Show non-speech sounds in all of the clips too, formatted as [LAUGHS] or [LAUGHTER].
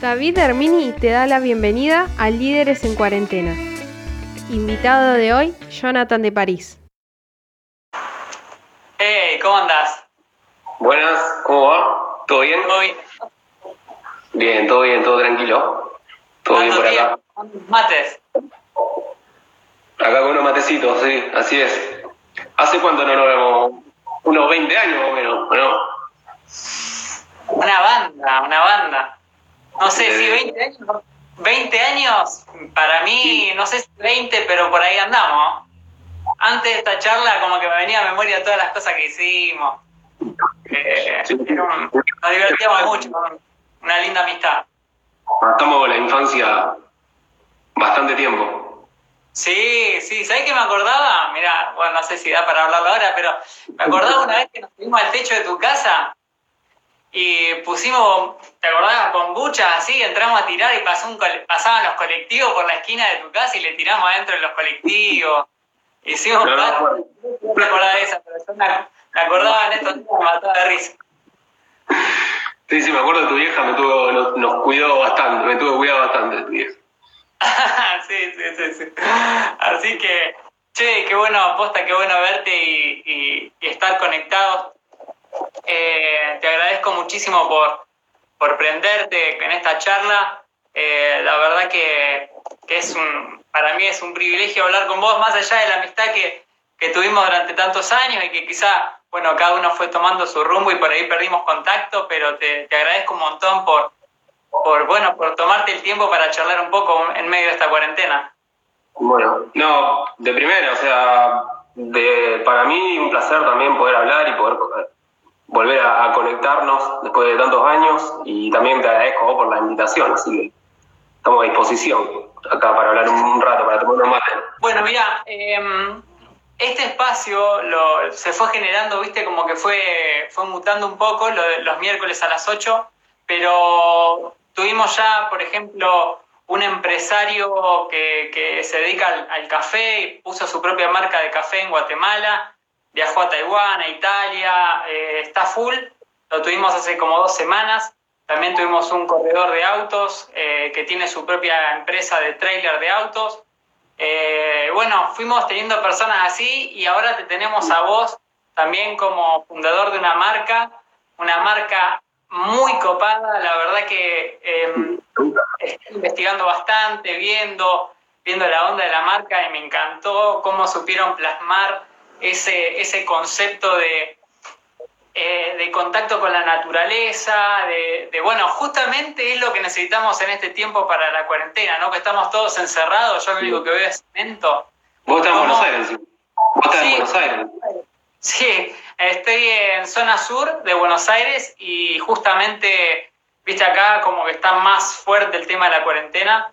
David Hermini te da la bienvenida a Líderes en Cuarentena. Invitado de hoy, Jonathan de París. Hey, ¿cómo andás? Buenas, ¿cómo va? ¿Todo bien? ¿Todo bien? Bien, todo bien, todo tranquilo. Todo bien por acá. Mates. Acá con unos matecitos, sí, así es. ¿Hace cuánto no nos vemos? Unos 20 años o menos, ¿o no? Una banda, una banda. No sé si Sí. 20 años. 20 años, para mí, no sé si 20, pero por ahí andamos. Antes de esta charla, como que me venía a memoria todas las cosas que hicimos. Eh, un- nos divertíamos mucho, una linda amistad. Estamos la infancia bastante tiempo. Sí, sí, ¿sabés qué me acordaba? Mirá, bueno, no sé si da para hablarlo ahora, pero me acordaba una vez que nos subimos al techo de tu casa y pusimos, ¿te acordabas? Bombuchas así, entramos a tirar y pasó un pasaban los colectivos por la esquina de tu casa y le tiramos adentro de los colectivos. Hicimos No, no, no me acordaba de esa, pero yo me, me acordaba en estos días, me mataba de risa. Sí, sí, me acuerdo de tu vieja, me tuvo, nos, nos cuidó bastante, me tuvo cuidado bastante tu vieja. [LAUGHS] sí, sí, sí, sí. Así que, che, qué bueno, aposta, qué bueno verte y, y- y estar conectados. Eh, te agradezco muchísimo por, por prenderte en esta charla. Eh, la verdad que, que es un, para mí es un privilegio hablar con vos, más allá de la amistad que, que tuvimos durante tantos años y que quizá, bueno, cada uno fue tomando su rumbo y por ahí perdimos contacto, pero te, te agradezco un montón por, por bueno por tomarte el tiempo para charlar un poco en medio de esta cuarentena. Bueno, no, de primera, o sea, de, para mí un placer también poder hablar y poder volver a, conectarnos después de tantos años y también te agradezco por la invitación, así que estamos a disposición acá para hablar un rato, para tomar unos mates. Bueno, mira, em, este espacio lo, se fue generando, viste, como que fue, fue mutando un poco lo los miércoles a las 8, pero tuvimos ya, por ejemplo, un empresario que, que se dedica al, al café y puso su propia marca de café en Guatemala, viajó a Taiwán, a Italia, eh, está full, lo tuvimos hace como dos semanas. También tuvimos un corredor de autos eh, que tiene su propia empresa de trailer de autos. Eh, bueno, fuimos teniendo personas así y ahora te tenemos a vos también como fundador de una marca, una marca muy copada, la verdad que eh, estoy investigando bastante, viendo, viendo la onda de la marca y me encantó cómo supieron plasmar ese, ese concepto de, eh, de contacto con la naturaleza, de, de, bueno, justamente es lo que necesitamos en este tiempo para la cuarentena, ¿no? Que estamos todos encerrados, yo lo único que veo es cemento. Vos estás en. Buenos Aires, sí. Vos estás Sí. en Buenos Aires. Sí, estoy en zona sur de Buenos Aires y justamente, viste acá como que está más fuerte el tema de la cuarentena,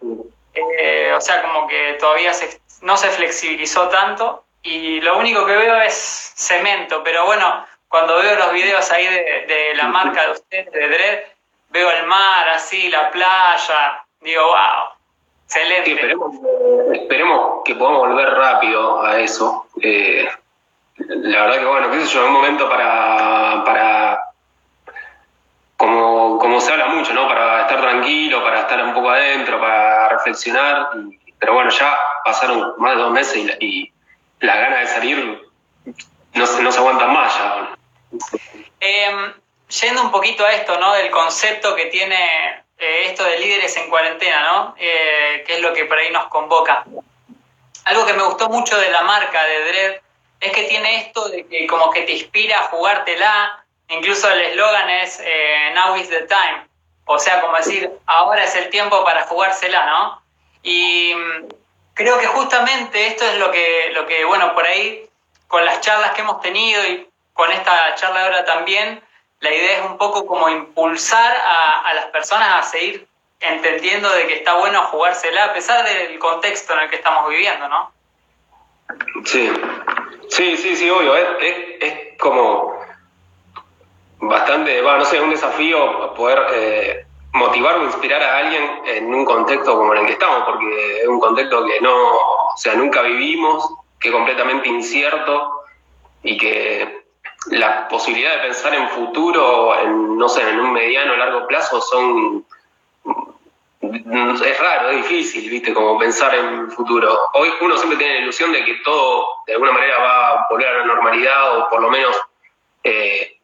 eh, o sea, como que todavía se- no se flexibilizó tanto y lo único que veo es cemento, pero bueno, cuando veo los videos ahí de, de la marca de ustedes, de Dredd, veo el mar así, la playa, digo, wow, Sí, excelente. esperemos, esperemos que podamos volver rápido a eso. Eh, la verdad que, bueno, qué sé yo, un momento para, para como, como se habla mucho, ¿no? Para estar tranquilo, para estar un poco adentro, para reflexionar. y- pero bueno, ya pasaron más de dos meses y, y las ganas de salir no, se- no se aguantan más ya. Eh, yendo un poquito a esto, ¿no? Del concepto que tiene eh, esto de líderes en cuarentena, ¿no? Eh, que es lo que por ahí nos convoca. Algo que me gustó mucho de la marca de Dredd es que tiene esto de que como que te inspira a jugártela. Incluso el eslogan es eh, Now is the time. O sea, como decir, ahora es el tiempo para jugársela, ¿no? Y creo que justamente esto es lo que, lo que, bueno, por ahí, con las charlas que hemos tenido y con esta charla ahora también, la idea es un poco como impulsar a, a las personas a seguir entendiendo de que está bueno jugársela a pesar del contexto en el que estamos viviendo, ¿no? Sí, sí, sí, sí, obvio. Es, es, como bastante, va, no sé, un desafío poder eh, motivar o inspirar a alguien en un contexto como en el que estamos, porque es un contexto que no, o sea, nunca vivimos, que es completamente incierto y que la posibilidad de pensar en futuro, en, no sé, en un mediano o largo plazo son es raro, es difícil, ¿viste? Como pensar en futuro. Hoy uno siempre tiene la ilusión de que todo de alguna manera va a volver a la normalidad o por lo menos eh,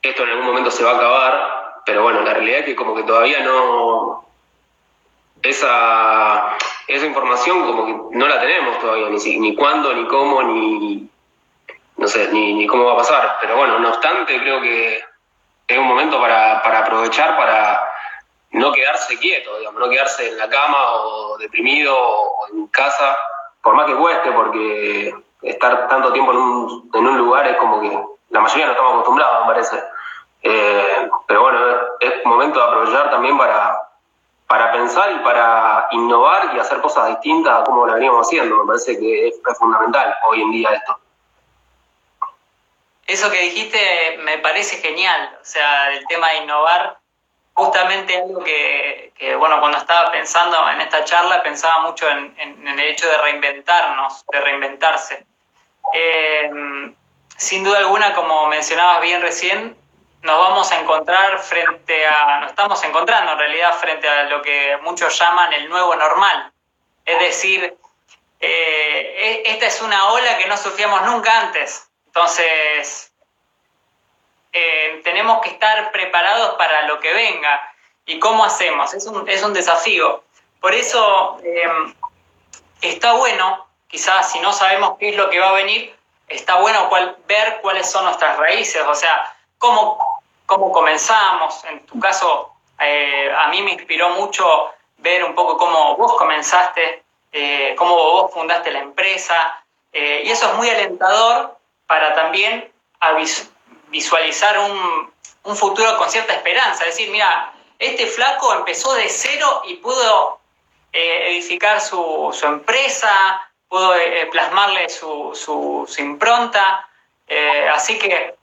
esto en algún momento se va a acabar, pero bueno, la realidad es que como que todavía no... Esa, esa información como que no la tenemos todavía, ni, ni cuándo, ni cómo, ni, no sé, ni, cómo va a pasar. Pero bueno, no obstante, creo que es un momento para, para aprovechar, para no quedarse quieto, digamos, no quedarse en la cama o deprimido o en casa, por más que cueste, porque estar tanto tiempo en un, en un lugar es como que la mayoría no estamos acostumbrados, me parece. Eh, pero bueno, momento de aprovechar también para, para pensar y para innovar y hacer cosas distintas a como lo veníamos haciendo. Me parece que es, fundamental hoy en día esto. Eso que dijiste me parece genial, o sea, el tema de innovar justamente algo que, bueno, cuando estaba pensando en esta charla, pensaba mucho en, el hecho de reinventarnos, de reinventarse. Eh, sin duda alguna, como mencionabas bien recién, nos vamos a encontrar frente a, nos estamos encontrando en realidad frente a lo que muchos llaman el nuevo normal. Es decir, eh, e, esta es una ola que no sufríamos nunca antes. Entonces, eh, tenemos que estar preparados para lo que venga. ¿Y cómo hacemos? Es un, es un desafío. Por eso eh, está bueno, quizás si no sabemos qué es lo que va a venir, está bueno ver cuáles son nuestras raíces, o sea, cómo, cómo comenzamos. En tu caso, eh, a mí me inspiró mucho ver un poco cómo vos comenzaste, cómo vos fundaste la empresa, y eso es muy alentador para también visualizar un, futuro con cierta esperanza. Es decir, mira, este flaco empezó de cero y pudo eh, edificar su, empresa, pudo eh, plasmarle su, impronta. Eh, así que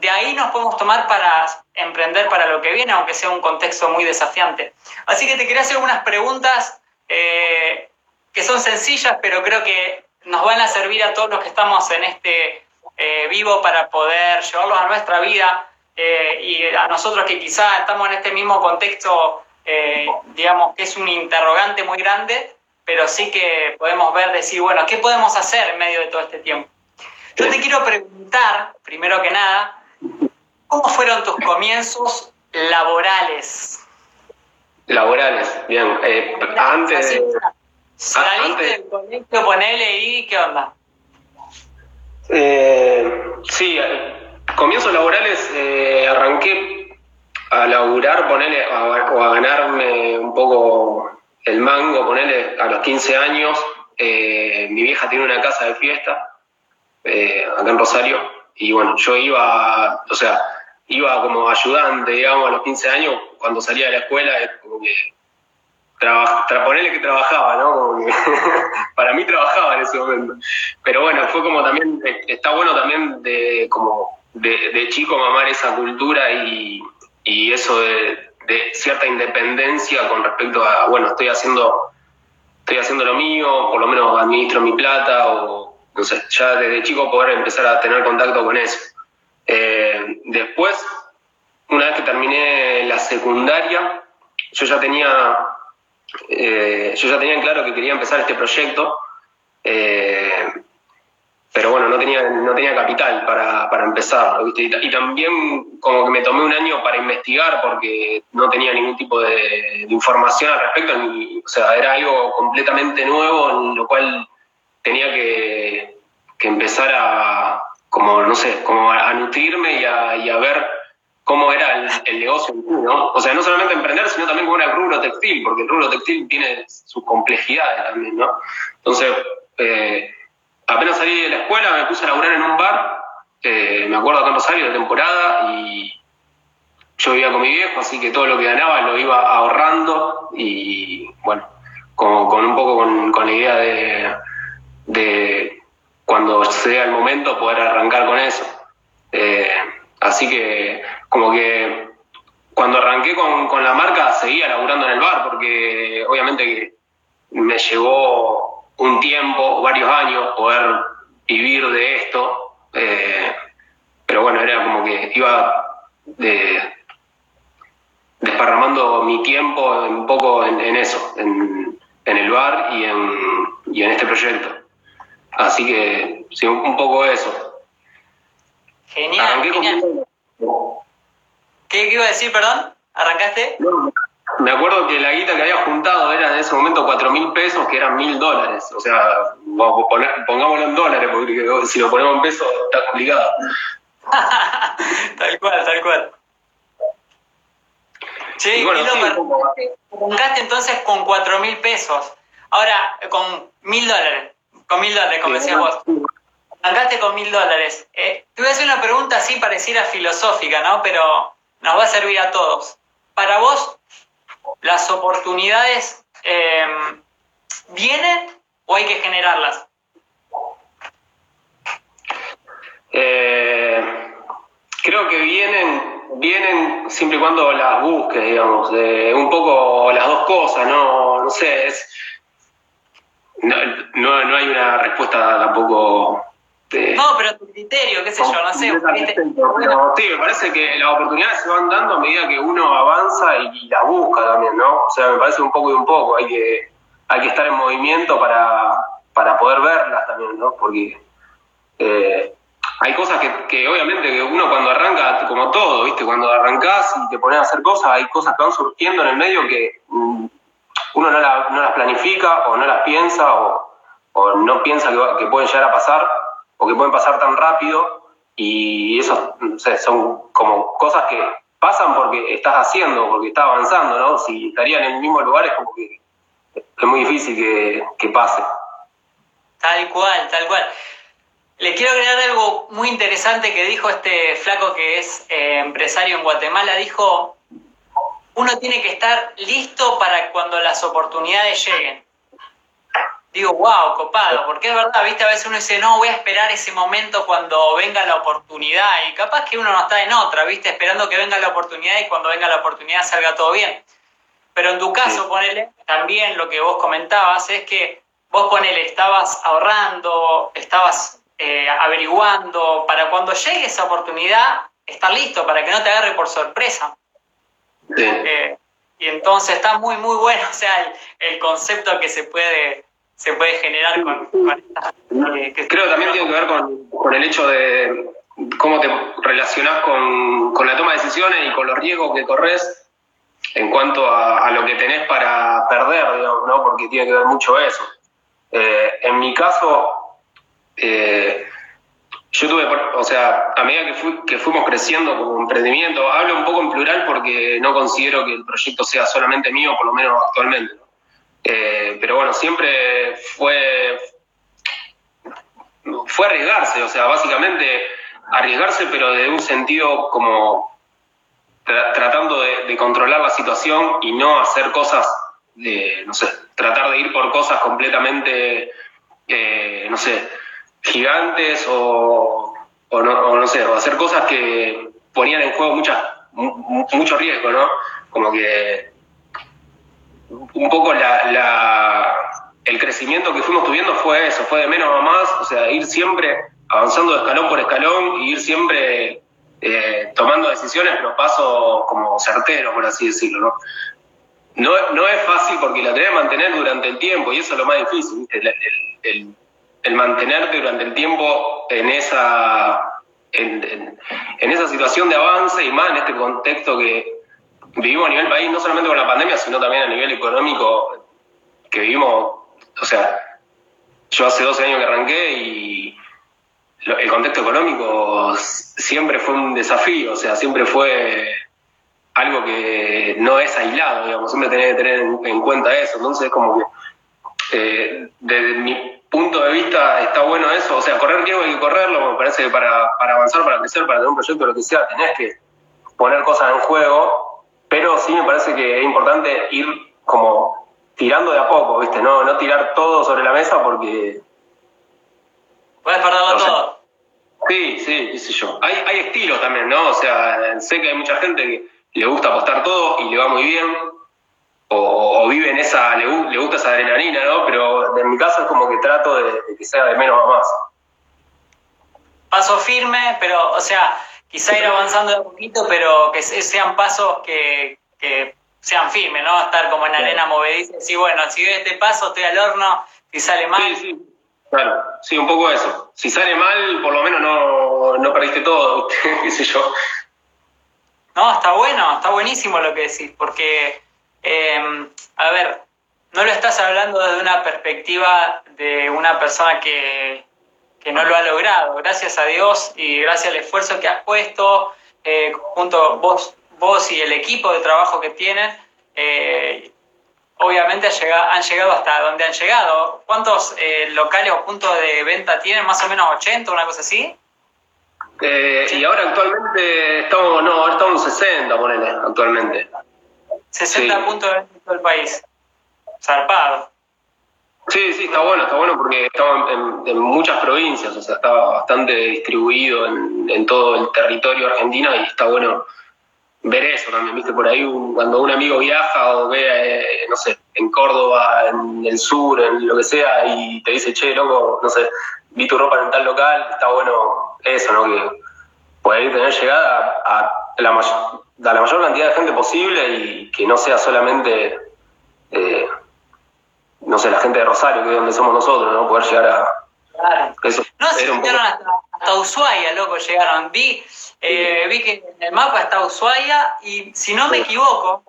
de ahí nos podemos tomar para emprender para lo que viene, aunque sea un contexto muy desafiante. Así que te quería hacer algunas preguntas que son sencillas, pero creo que nos van a servir a todos los que estamos en este eh, vivo para poder llevarlos a nuestra vida eh, y a nosotros que quizá estamos en este mismo contexto, eh, digamos que es un interrogante muy grande, pero sí que podemos ver, decir, bueno, ¿qué podemos hacer en medio de todo este tiempo? Yo te quiero preguntar, primero que nada, ¿cómo fueron tus comienzos laborales? Laborales, bien. antes de... Saliste del colegio, ponele y ¿qué onda? Eh, sí, comienzos laborales eh, arranqué a laburar, ponerle, o a ganarme un poco el mango, ponerle a los 15 años. Eh, mi vieja tiene una casa de fiesta eh, acá en Rosario y bueno, yo iba, o sea, iba como ayudante, digamos, a los 15 años, cuando salía de la escuela, es como que ponerle que trabajaba, ¿no? [LAUGHS] para mí trabajaba en ese momento. Pero bueno, fue como también, está bueno también de, como de, chico mamar esa cultura y, eso de, cierta independencia con respecto a, bueno, estoy haciendo, estoy haciendo lo mío, por lo menos administro mi plata o, no sé, ya desde chico poder empezar a tener contacto con eso. Eh, después, una vez que terminé la secundaria, yo ya tenía eh, yo ya tenía claro que quería empezar este proyecto, eh, pero bueno, no tenía, no tenía capital para, para empezar. Y, también como que me tomé un año para investigar porque no tenía ningún tipo de, información al respecto. o sea, era algo completamente nuevo en lo cual tenía que, que empezar a, como, no sé, como a, nutrirme y a, ver cómo era el, negocio en ¿no? O sea, no solamente emprender, sino también cómo era el rubro textil, porque el rubro textil tiene sus complejidades también, ¿no? Entonces, eh, apenas salí de la escuela, me puse a laburar en un bar, eh, me acuerdo acá en Rosario, de temporada, y yo vivía con mi viejo, así que todo lo que ganaba lo iba ahorrando, y bueno, con, con un poco con, con la idea de, de, cuando sea el momento poder arrancar con eso. Eh, así que como que cuando arranqué con, la marca seguía laburando en el bar, porque obviamente me llevó un tiempo, varios años, poder vivir de esto. Eh, pero bueno, era como que iba de, desparramando mi tiempo un poco en, eso, en, el bar y en, y en este proyecto. Así que, sí, un, poco eso. Genial, genial. ¿Qué, iba a decir, perdón? ¿Arrancaste? me acuerdo que la guita que había juntado era en ese momento cuatro mil pesos, que eran mil dólares. O sea, pongámoslo en dólares, porque si lo ponemos en pesos está complicado. [LAUGHS] tal cual, tal cual. Sí, y bueno, arrancaste entonces con cuatro mil pesos. Ahora, con mil dólares. Con mil dólares, como decías vos. Arrancaste con mil dólares. Eh, te voy a hacer una pregunta así pareciera filosófica, ¿no? Pero nos va a servir a todos. Para vos, ¿las oportunidades eh, vienen o hay que generarlas? Eh, creo que vienen, vienen siempre y cuando las busques, digamos, un poco las dos cosas, no, no sé, es, no, no, hay una respuesta tampoco no, pero tu criterio, qué sé yo, no sé. sí, me parece que las oportunidades se van dando a medida que uno avanza y, las busca también, ¿no? O sea, me parece un poco y un poco. Hay que, hay que estar en movimiento para, para poder verlas también, ¿no? Porque eh, hay cosas que, que, obviamente que uno cuando arranca, como todo, ¿viste? Cuando arrancás y te pones a hacer cosas, hay cosas que van surgiendo en el medio que uno no, no, las planifica o no las piensa o, no piensa que, pueden llegar a pasar o que pueden pasar tan rápido y eso son como cosas que pasan porque estás haciendo, porque estás avanzando, ¿no? Si estarían en el mismo lugar es como que es muy difícil que, que pase. Tal cual, tal cual. Le quiero agregar algo muy interesante que dijo este flaco que es eh, empresario en Guatemala. Dijo, uno tiene que estar listo para cuando las oportunidades lleguen digo, wow, copado, porque es verdad, viste, a veces uno dice, no, voy a esperar ese momento cuando venga la oportunidad, y capaz que uno no está en otra, viste, esperando que venga la oportunidad y cuando venga la oportunidad salga todo bien. Pero en tu caso, ponele, también lo que vos comentabas es que vos ponele, estabas ahorrando, estabas eh, averiguando, para cuando llegue esa oportunidad, estar listo, para que no te agarre por sorpresa. Eh, y entonces está muy, muy bueno, [LAUGHS] o sea, el concepto que se puede se puede generar con, eh, Creo que también tiene que ver con, el hecho de cómo te relacionás con, la toma de decisiones y con los riesgos que corres en cuanto a, lo que tenés para perder, digamos, ¿no? porque tiene que ver mucho eso. Eh, en mi caso, eh, yo tuve, o sea, a medida que, que fuimos creciendo como emprendimiento, hablo un poco en plural porque no considero que el proyecto sea solamente mío, por lo menos actualmente. Eh, pero bueno, siempre fue, fue arriesgarse, o sea, básicamente arriesgarse, pero de un sentido como tratando de, controlar la situación y no hacer cosas de, no sé, tratar de ir por cosas completamente, eh, no sé, gigantes o, o, no, sé, o hacer cosas que ponían en juego muchas, mucho riesgo, ¿no? Como que un poco la, el crecimiento que fuimos tuviendo fue eso, fue de menos a más, o sea, ir siempre avanzando de escalón por escalón y ir siempre eh, tomando decisiones, pero pasos como certeros, por así decirlo, ¿no? No, no es fácil porque la tenés que mantener durante el tiempo y eso es lo más difícil, El, el, mantenerte durante el tiempo en esa, en, en, esa situación de avance y más en este contexto que, vivimos a nivel país, no solamente con la pandemia, sino también a nivel económico, que vivimos, o sea, yo hace 12 años que arranqué y el contexto económico siempre fue un desafío, o sea, siempre fue algo que no es aislado, digamos, siempre tenés que tener en, cuenta eso, entonces como que eh, desde mi punto de vista está bueno eso, o sea, correr riesgo hay que correrlo, me parece que para, para avanzar, para crecer, para tener un proyecto, lo que sea, tenés que poner cosas en juego pero sí me parece que es importante ir como tirando de a poco, ¿viste? No, no tirar todo sobre la mesa porque... Puedes perderlo todo. Sí, sí, qué sé yo. Hay, hay estilos también, ¿no? O sea, sé que hay mucha gente que le gusta apostar todo y le va muy bien, o, vive en esa, le, le, gusta esa adrenalina, ¿no? Pero en mi caso es como que trato de, de que sea de menos a más. Paso firme, pero, o sea, quizá ir avanzando de poquito, pero que sean pasos que, que sean firmes, ¿no? Estar como en arena movediza y decir, bueno, si doy este paso, estoy al horno, si sale mal. Sí, sí. Claro, sí, un poco eso. Si sale mal, por lo menos no, no perdiste todo, [LAUGHS] qué sé yo. No, está bueno, está buenísimo lo que decís, porque, eh, a ver, no lo estás hablando desde una perspectiva de una persona que, que no lo ha logrado. Gracias a Dios y gracias al esfuerzo que has puesto, eh, junto vos, vos y el equipo de trabajo que tienen, eh, obviamente han llegado hasta donde han llegado. ¿Cuántos eh, locales o puntos de venta tienen? ¿Más o menos 80, una cosa así? y ahora actualmente estamos, no, estamos en 60, ponele, actualmente. 60 puntos en todo el país. Zarpado. Sí, sí, está bueno, está bueno porque estaba en, muchas provincias, o sea, estaba bastante distribuido en, todo el territorio argentino y está bueno ver eso también, viste, por ahí cuando un amigo viaja o ve, eh, no sé, en Córdoba, en el sur, en lo que sea, y te dice, che, loco, no sé, vi tu ropa en tal local, está bueno eso, ¿no? Que poder tener llegada a, la, mayor, a la mayor cantidad de gente posible y que no sea solamente... Eh, no sé, la gente de Rosario, que es donde somos nosotros, ¿no? Poder llegar a... Claro. no, se llegaron hasta, Ushuaia, loco, llegaron. Vi, eh, vi que en el mapa está Ushuaia y si no me equivoco,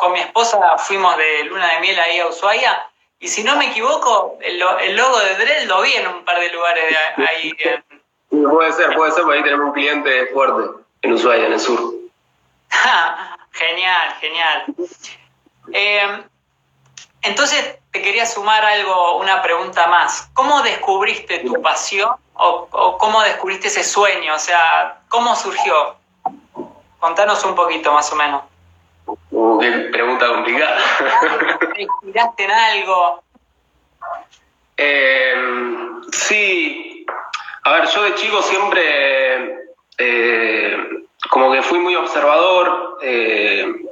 con mi esposa fuimos de luna de miel ahí a Ushuaia y si no me equivoco, el, logo de Drell lo vi en un par de lugares de ahí. puede ser, puede ser, porque ahí tenemos un cliente fuerte en Ushuaia, en el sur. [LAUGHS] genial, genial. Eh, entonces te quería sumar algo, una pregunta más. ¿Cómo descubriste tu pasión o, cómo descubriste ese sueño? O sea, ¿cómo surgió? Contanos un poquito más o menos. Uh, qué pregunta complicada. [LAUGHS] ¿Te inspiraste en algo? Em, sí. A ver, yo de chico siempre eh, como que fui muy observador. Eh,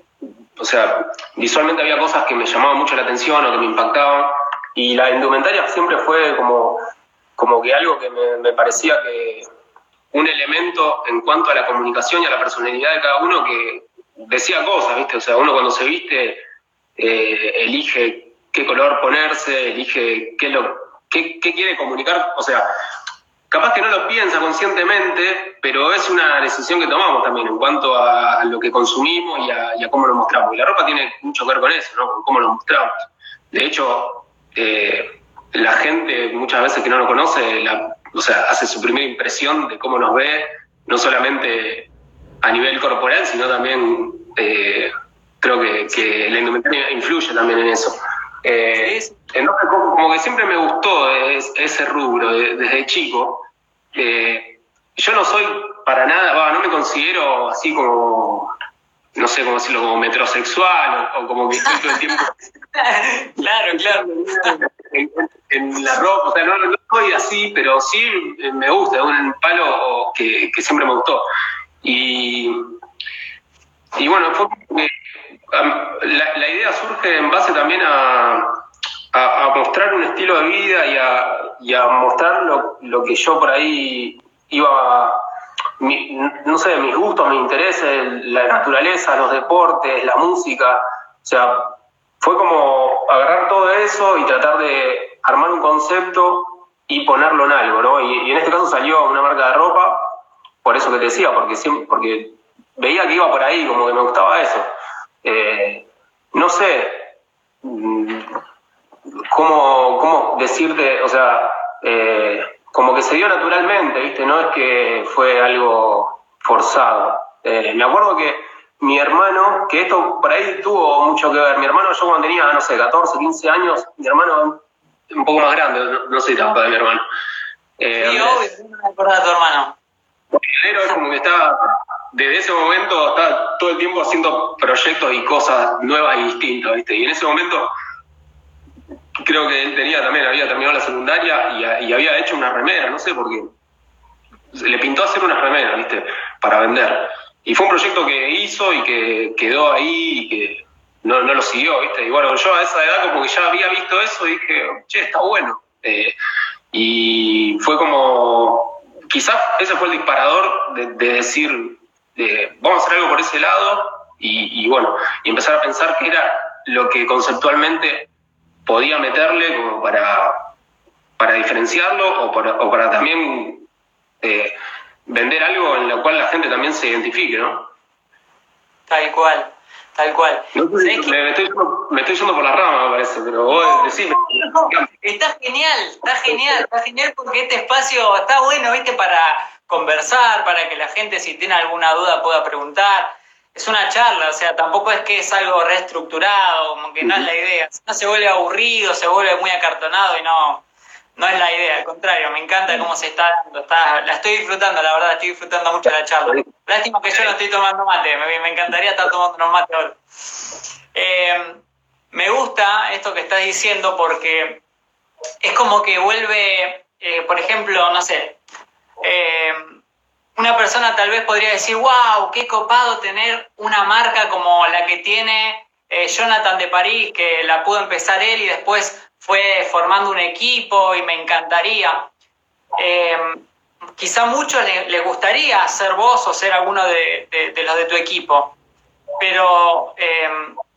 o sea, visualmente había cosas que me llamaban mucho la atención o que me impactaban, y la indumentaria siempre fue como, como que algo que me, parecía que un elemento en cuanto a la comunicación y a la personalidad de cada uno que decía cosas, ¿viste? O sea, uno cuando se viste eh, elige qué color ponerse, elige qué, lo, qué, qué quiere comunicar, o sea, capaz que no lo piensa conscientemente, pero es una decisión que tomamos también en cuanto a lo que consumimos y a, cómo lo mostramos. Y la ropa tiene mucho que ver con eso, ¿no? Con cómo lo mostramos. De hecho, eh, la gente muchas veces que no lo conoce, o sea, hace su primera impresión de cómo nos ve, no solamente a nivel corporal, sino también eh, creo que, la indumentaria influye también en eso. Eh, como, que siempre me gustó ese rubro desde chico. Eh, yo no soy para nada, no me considero así como, no sé cómo decirlo, como metrosexual o, como que estoy todo el tiempo. [LAUGHS] claro, claro. En, la ropa, o sea, no, no, soy así, pero sí me gusta, un palo que, siempre me gustó. Y, y bueno, fue, la, la idea surge en base también a, a, mostrar un estilo de vida y a, y a mostrar lo, lo, que yo por ahí iba, no sé, mis gustos, mis intereses, la naturaleza, los deportes, la música. O sea, fue como agarrar todo eso y tratar de armar un concepto y ponerlo en algo, ¿no? Y, en este caso salió una marca de ropa, por eso que te decía, porque, siempre, porque veía que iba por ahí, como que me gustaba eso. Eh, no sé, cómo, cómo decirte, o sea, eh, como que se dio naturalmente, ¿viste? No es que fue algo forzado. Eh, me acuerdo que mi hermano, que esto por ahí tuvo mucho que ver, mi hermano, yo cuando tenía, no sé, 14, 15 años, mi hermano un poco más grande, no, sé tampoco de mi hermano. Eh, sí, obvio, no me acuerdo de tu hermano. es como que está, desde ese momento está todo el tiempo haciendo proyectos y cosas nuevas y distintas, ¿viste? Y en ese momento creo que él tenía también, había terminado la secundaria y, había hecho una remera, no sé por qué. Le pintó hacer una remera, ¿viste? Para vender. Y fue un proyecto que hizo y que quedó ahí y que no, lo siguió, ¿viste? Y bueno, yo a esa edad como que ya había visto eso y dije, che, está bueno. Eh, y fue como, quizás ese fue el disparador de, decir, vamos a hacer algo por ese lado Y, bueno, y empezar a pensar qué era lo que conceptualmente podía meterle como para, para diferenciarlo o para, o para también eh, vender algo en lo cual la gente también se identifique, ¿no? Tal cual. Tal cual. me, estoy, me, estoy, yendo por la rama, me parece, pero vos decime. está genial, está genial, está genial porque este espacio está bueno, ¿viste? Para conversar, para que la gente, si tiene alguna duda, pueda preguntar. Es una charla, o sea, tampoco es que es algo reestructurado, como que no es la idea. No se vuelve aburrido, se vuelve muy acartonado y no, no es la idea, al contrario, me encanta cómo se está dando. Está, la estoy disfrutando, la verdad, estoy disfrutando mucho la charla. Lástima que yo no estoy tomando mate, me, encantaría estar tomando unos mates ahora. Eh, me gusta esto que estás diciendo porque es como que vuelve, eh, por ejemplo, no sé, eh, una persona tal vez podría decir, wow, qué copado tener una marca como la que tiene Jonathan de París, que la pudo empezar él y después fue formando un equipo y me encantaría. Eh, quizá a muchos les, gustaría ser vos o ser alguno de, los de tu equipo, pero eh,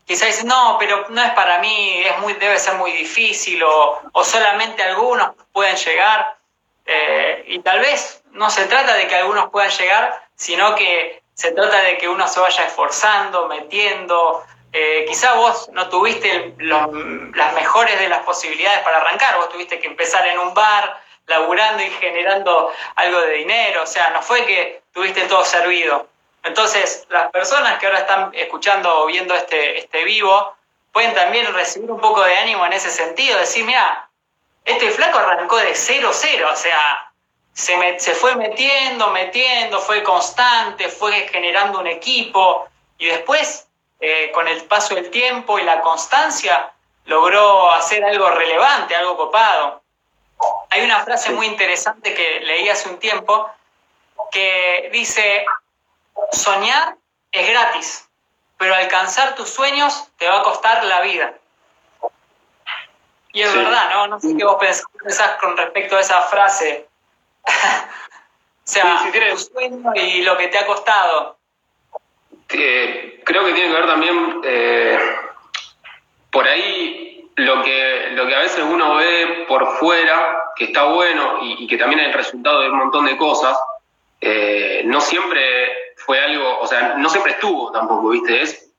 quizá dicen, no, pero no es para mí, es muy, debe ser muy difícil o, solamente algunos pueden llegar. Eh, y tal vez no se trata de que algunos puedan llegar, sino que se trata de que uno se vaya esforzando, metiendo, eh, quizá vos no tuviste las mejores de las posibilidades para arrancar, vos tuviste que empezar en un bar, laburando y generando algo de dinero, o sea, no fue que tuviste todo servido. Entonces, las personas que ahora están escuchando o viendo este, este vivo pueden también recibir un poco de ánimo en ese sentido, decir, mira, este flaco arrancó de cero, cero, o sea, se, se fue metiendo, metiendo, fue constante, fue generando un equipo y después eh, con el paso del tiempo y la constancia, logró hacer algo relevante, algo copado. Hay una frase muy interesante que leí hace un tiempo que dice, soñar es gratis, pero alcanzar tus sueños te va a costar la vida. Y es verdad, ¿no? No sé qué vos pensás con respecto a esa frase. [LAUGHS] o sea, tu sueño y lo que te ha costado creo que tiene que ver también eh, por ahí lo que, lo que a veces uno ve por fuera, que está bueno y, que también es el resultado de un montón de cosas, eh, no siempre fue algo, o sea, no siempre estuvo tampoco, ¿viste? Es,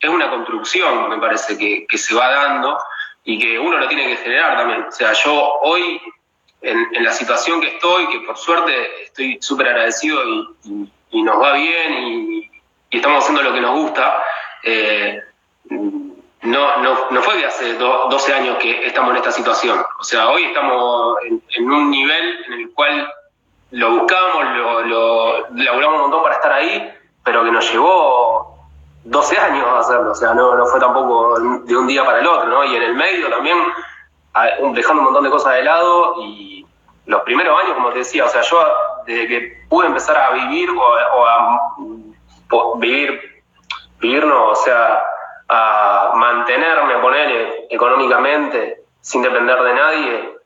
es una construcción, me parece, que, se va dando y que uno lo tiene que generar también. O sea, yo hoy, en, la situación que estoy, que por suerte estoy súper agradecido y, nos va bien y, estamos haciendo lo que nos gusta, eh, no, no, no, fue de hace 12 años que estamos en esta situación. O sea, hoy estamos en, un nivel en el cual lo buscamos, lo, lo laburamos un montón para estar ahí, pero que nos llevó 12 años hacerlo. O sea, no, no fue tampoco de un día para el otro, ¿no? Y en el medio también, dejando un montón de cosas de lado y los primeros años, como te decía, o sea, yo desde que pude empezar a vivir o a vivir, vivirnos, o sea, a mantenerme, poner económicamente sin depender de nadie,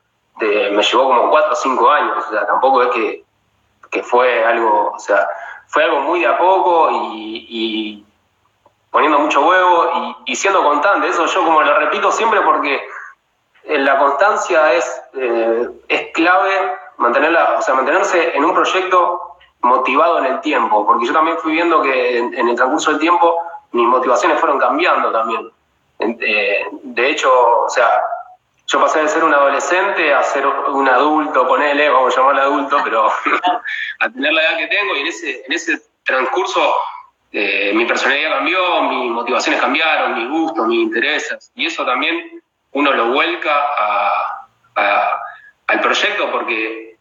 me llevó como cuatro o cinco años, o sea, tampoco es que, que fue algo, o sea, fue algo muy de a poco y, poniendo mucho huevo y, siendo constante, eso yo como lo repito siempre porque la constancia es, eh, es clave mantenerla, o sea, mantenerse en un proyecto motivado en el tiempo, porque yo también fui viendo que en, el transcurso del tiempo mis motivaciones fueron cambiando también. Eh, de hecho, o sea, yo pasé de ser un adolescente a ser un adulto, ponele, vamos a llamarlo adulto, pero [LAUGHS] a tener la edad que tengo y en ese, en ese transcurso eh, mi personalidad cambió, mis motivaciones cambiaron, mis gustos, mis intereses, y eso también uno lo vuelca al proyecto porque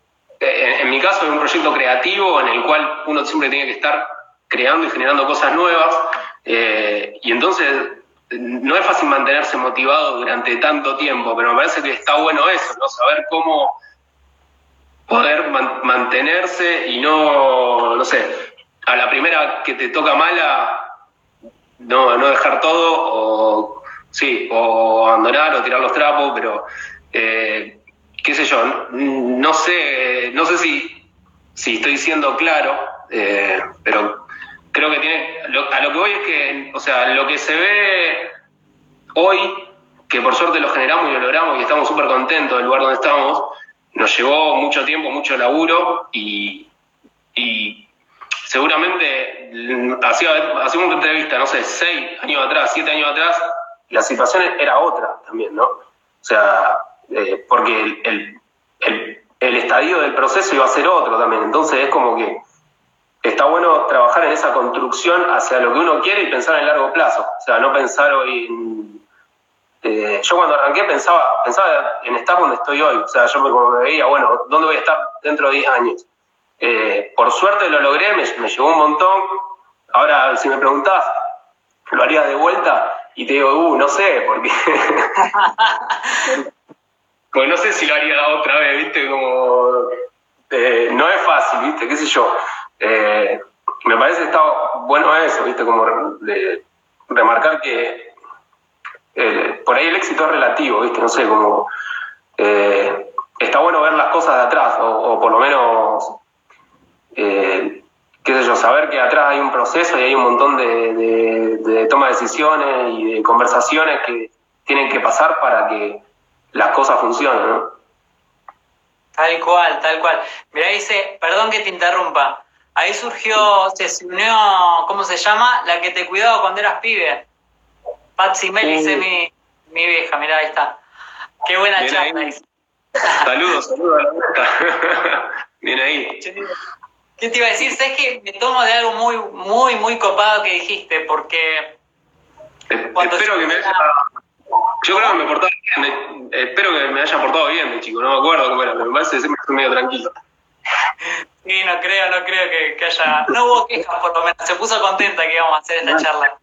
en, mi caso es un proyecto creativo en el cual uno siempre tiene que estar creando y generando cosas nuevas. Eh, y entonces no es fácil mantenerse motivado durante tanto tiempo, pero me parece que está bueno eso, ¿no? Saber cómo poder mantenerse y no, no sé, a la primera que te toca mala, no, no dejar todo, o sí, o abandonar o tirar los trapos, pero eh, qué sé yo, no sé, no sé si, si estoy siendo claro, eh, pero creo que tiene, a lo que voy es que, o sea, lo que se ve hoy, que por suerte lo generamos y lo logramos y estamos súper contentos del lugar donde estamos, nos llevó mucho tiempo, mucho laburo y, y seguramente hacía, hacía una entrevista, no sé, seis años atrás, siete años atrás, la situación era otra también, ¿no? O sea, eh, porque el, el, el, estadio del proceso iba a ser otro también. Entonces es como que está bueno trabajar en esa construcción hacia lo que uno quiere y pensar en largo plazo. O sea, no pensar hoy en, eh, yo cuando arranqué pensaba, pensaba en estar donde estoy hoy. O sea, yo me, veía, bueno, ¿dónde voy a estar dentro de 10 años? Eh, por suerte lo logré, me, me llevó un montón. Ahora, si me preguntás, ¿lo haría de vuelta? Y te digo, uh, no sé, porque. [LAUGHS] pues no sé si lo haría otra vez, ¿viste? Como. Eh, no es fácil, ¿viste? ¿Qué sé yo? Eh, me parece que está bueno eso, ¿viste? Como remarcar que por ahí el éxito es relativo, ¿viste? No sé, como. está bueno ver las cosas de atrás, o, por lo menos qué sé yo, saber que atrás hay un proceso y hay un montón de, toma de decisiones y de conversaciones que tienen que pasar para que las cosas funcionen, ¿no? Tal cual, tal cual. Mira, dice, perdón que te interrumpa, ahí surgió, se unió, ¿cómo se llama? La que te cuidaba cuando eras pibe. Patsy Mel, dice mi, mi vieja, mira, ahí está. Qué buena charla. Saludos, saludos a la vuelta. [LAUGHS] Bien ahí. ¿Qué te iba a decir? Sabes que me tomo de algo muy, muy, muy copado que dijiste, porque. espero que me haya. Yo creo que me portaba bien, espero que me haya portado bien, mi chico, no me acuerdo cómo era, pero me parece que estoy medio tranquilo. [LAUGHS] Sí, no creo, no creo que, haya. No hubo quejas, por lo menos. Se puso contenta que íbamos a hacer esta charla.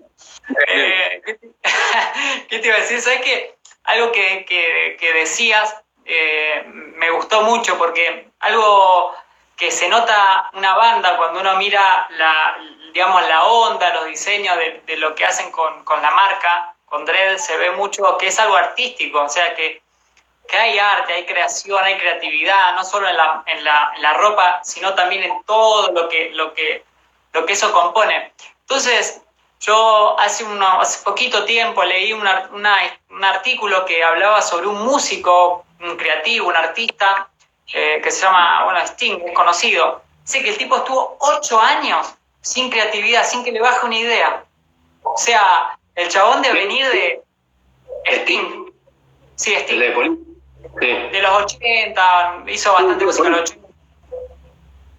Eh, [LAUGHS] ¿qué, te, iba a decir? ¿Sabes qué? Algo que, que, decías eh, me gustó mucho porque algo que se nota una banda cuando uno mira la, digamos, la onda, los diseños de, lo que hacen con, la marca, con Dredd, se ve mucho que es algo artístico, o sea que, hay arte, hay creación, hay creatividad, no solo en la, en la, ropa, sino también en todo lo que, lo que, lo que eso compone. Entonces, yo hace, hace poquito tiempo leí un artículo que hablaba sobre un músico, un creativo, un artista, eh, que se llama, bueno, Sting, es conocido. Sé que el tipo estuvo ocho años sin creatividad, sin que le baje una idea. O sea, el chabón de venir de Sting. Sí, Sting. De, los 80, hizo bastante música en los 80.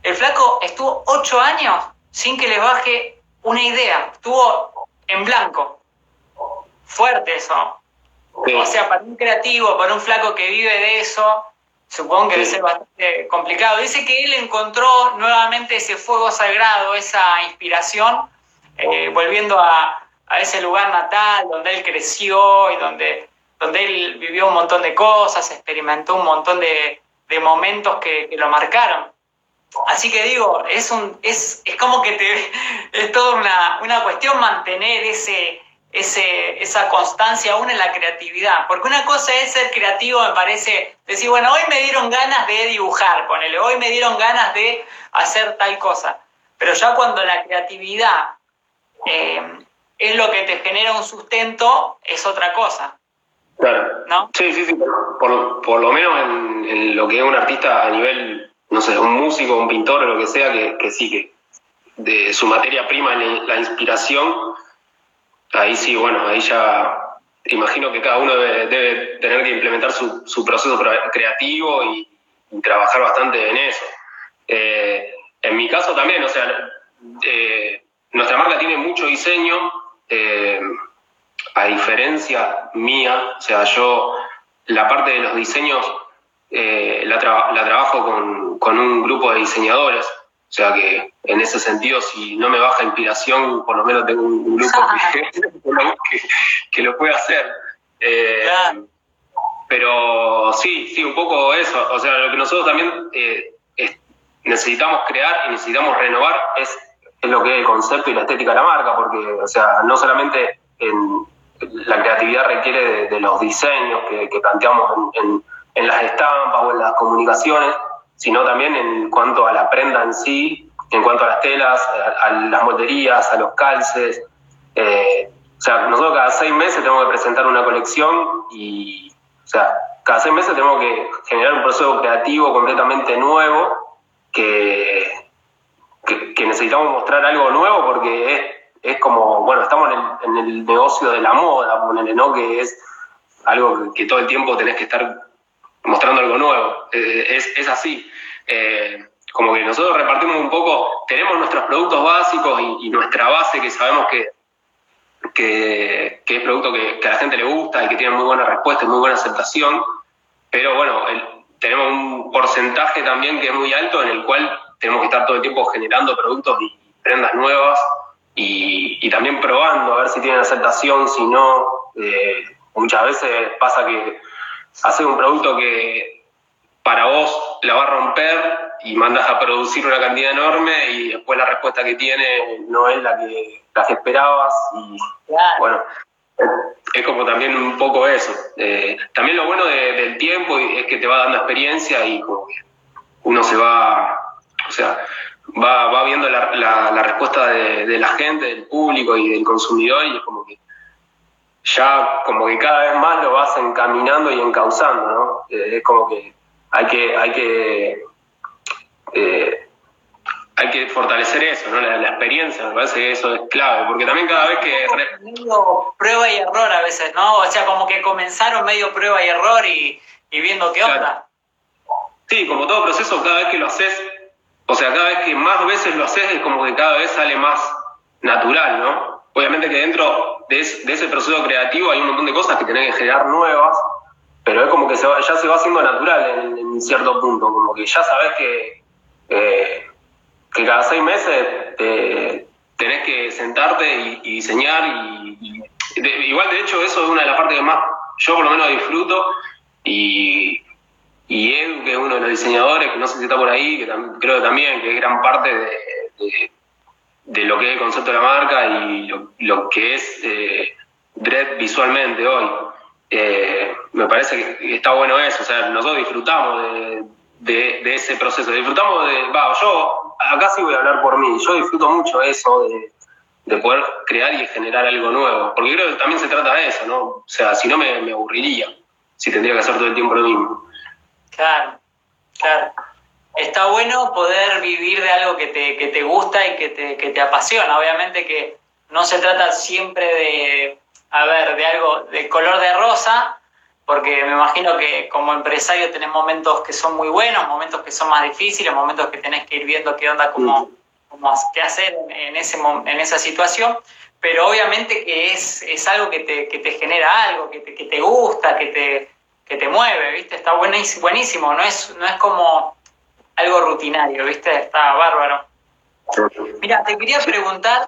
El flaco estuvo ocho años sin que le baje una idea. Estuvo en blanco. Fuerte eso. O sea, para un creativo, para un flaco que vive de eso, Supongo que debe ser bastante complicado. Dice que él encontró nuevamente ese fuego sagrado, esa inspiración, eh, volviendo a, ese lugar natal donde él creció y donde, donde él vivió un montón de cosas, experimentó un montón de, momentos que, lo marcaron. Así que digo, es, un, es, es como que te, [LAUGHS] es toda una, una cuestión mantener ese, ese, esa constancia aún en la creatividad. Porque una cosa es ser creativo, me parece, decir, bueno, hoy me dieron ganas de dibujar, ponele, hoy me dieron ganas de hacer tal cosa. Pero ya cuando la creatividad eh, es lo que te genera un sustento, es otra cosa. Claro. ¿No? Sí, sí, sí. Por, por lo menos en, lo que es un artista a nivel, no sé, un músico, un pintor o lo que sea, que, que sí, que de su materia prima, la inspiración, ahí sí, bueno, ahí ya imagino que cada uno debe, tener que implementar su, su proceso creativo y, trabajar bastante en eso. Eh, en mi caso también, o sea, eh, nuestra marca tiene mucho diseño, eh, a diferencia mía, o sea, yo la parte de los diseños la, la, trabajo con, con un grupo de diseñadores, o sea que en ese sentido, si no me baja inspiración, por lo menos tengo un, grupo [LAUGHS] que, lo puede hacer. Eh, pero sí, sí, un poco eso. O sea, lo que nosotros también eh, necesitamos crear y necesitamos renovar es, lo que es el concepto y la estética de la marca, porque, o sea, no solamente en, la creatividad requiere de, los diseños que, planteamos en, en las estampas o en las comunicaciones, sino también en cuanto a la prenda en sí en cuanto a las telas, a, las molderías, a los calces. Eh, o sea, nosotros cada seis meses tenemos que presentar una colección y, o sea, cada seis meses tenemos que generar un proceso creativo completamente nuevo que, que, necesitamos mostrar algo nuevo porque es, es como, bueno, estamos en el, en el, negocio de la moda, ¿no? Que es algo que, todo el tiempo tenés que estar mostrando algo nuevo. Eh, es, es, así. Eh, como que nosotros repartimos un poco, tenemos nuestros productos básicos y nuestra base que sabemos que que, es producto que, a la gente le gusta y que tiene muy buena respuesta y muy buena aceptación, pero bueno, tenemos un porcentaje también que es muy alto en el cual tenemos que estar todo el tiempo generando productos y prendas nuevas y, también probando a ver si tienen aceptación, si no. Eh, muchas veces pasa que haces un producto que para vos la va a romper y mandas a producir una cantidad enorme y después la respuesta que tiene no es la que, la esperabas y bueno, es como también un poco eso. Eh, también lo bueno del tiempo es que te va dando experiencia y como que uno se va, o sea, va, va viendo la, la, respuesta de, la gente, del público y del consumidor y es como que ya como que cada vez más lo vas encaminando y encauzando, ¿no? Eh, es como que hay que, hay que eh, hay que fortalecer eso, ¿no? La, experiencia, me parece que eso es clave, porque también cada vez que... Medio prueba y error a veces, ¿no? O sea, como que comenzaron medio prueba y error y, viendo qué onda. Sí, como todo proceso, cada vez que lo haces, o sea, cada vez que más veces lo haces, es como que cada vez sale más natural, ¿no? Obviamente que dentro de, ese proceso creativo hay un montón de cosas que tenés que generar nuevas, pero es como que ya se va haciendo natural en, cierto punto, como que ya sabes que eh, que cada seis meses tenés que sentarte y, diseñar y, igual de hecho eso es una de las partes que más yo por lo menos disfruto y, y Edu, que es uno de los diseñadores, que no sé si está por ahí, que creo que también, que es gran parte de, de, lo que es el concepto de la marca y lo, que es eh, Dread visualmente hoy. Eh, me parece que está bueno eso, o sea, nosotros disfrutamos de, de, ese proceso. Disfrutamos de, va, yo acá sí voy a hablar por mí, yo disfruto mucho eso de, poder crear y generar algo nuevo, porque creo que también se trata de eso, ¿no? O sea, si no me, aburriría, si tendría que hacer todo el tiempo lo mismo. Claro, claro. Está bueno poder vivir de algo que te, que te gusta y que te, que te apasiona. Obviamente que no se trata siempre de, a ver, de algo de color de rosa, porque me imagino que como empresario tenés momentos que son muy buenos, momentos que son más difíciles, momentos que tenés que ir viendo qué onda, cómo, qué hacer en, ese, en esa situación, pero obviamente que es, es algo que te, que te genera algo, que te, que te gusta, que te, que te mueve, ¿viste? Está buenísimo, buenísimo, no es, no es como algo rutinario, ¿viste? Está bárbaro. Mira, te quería preguntar,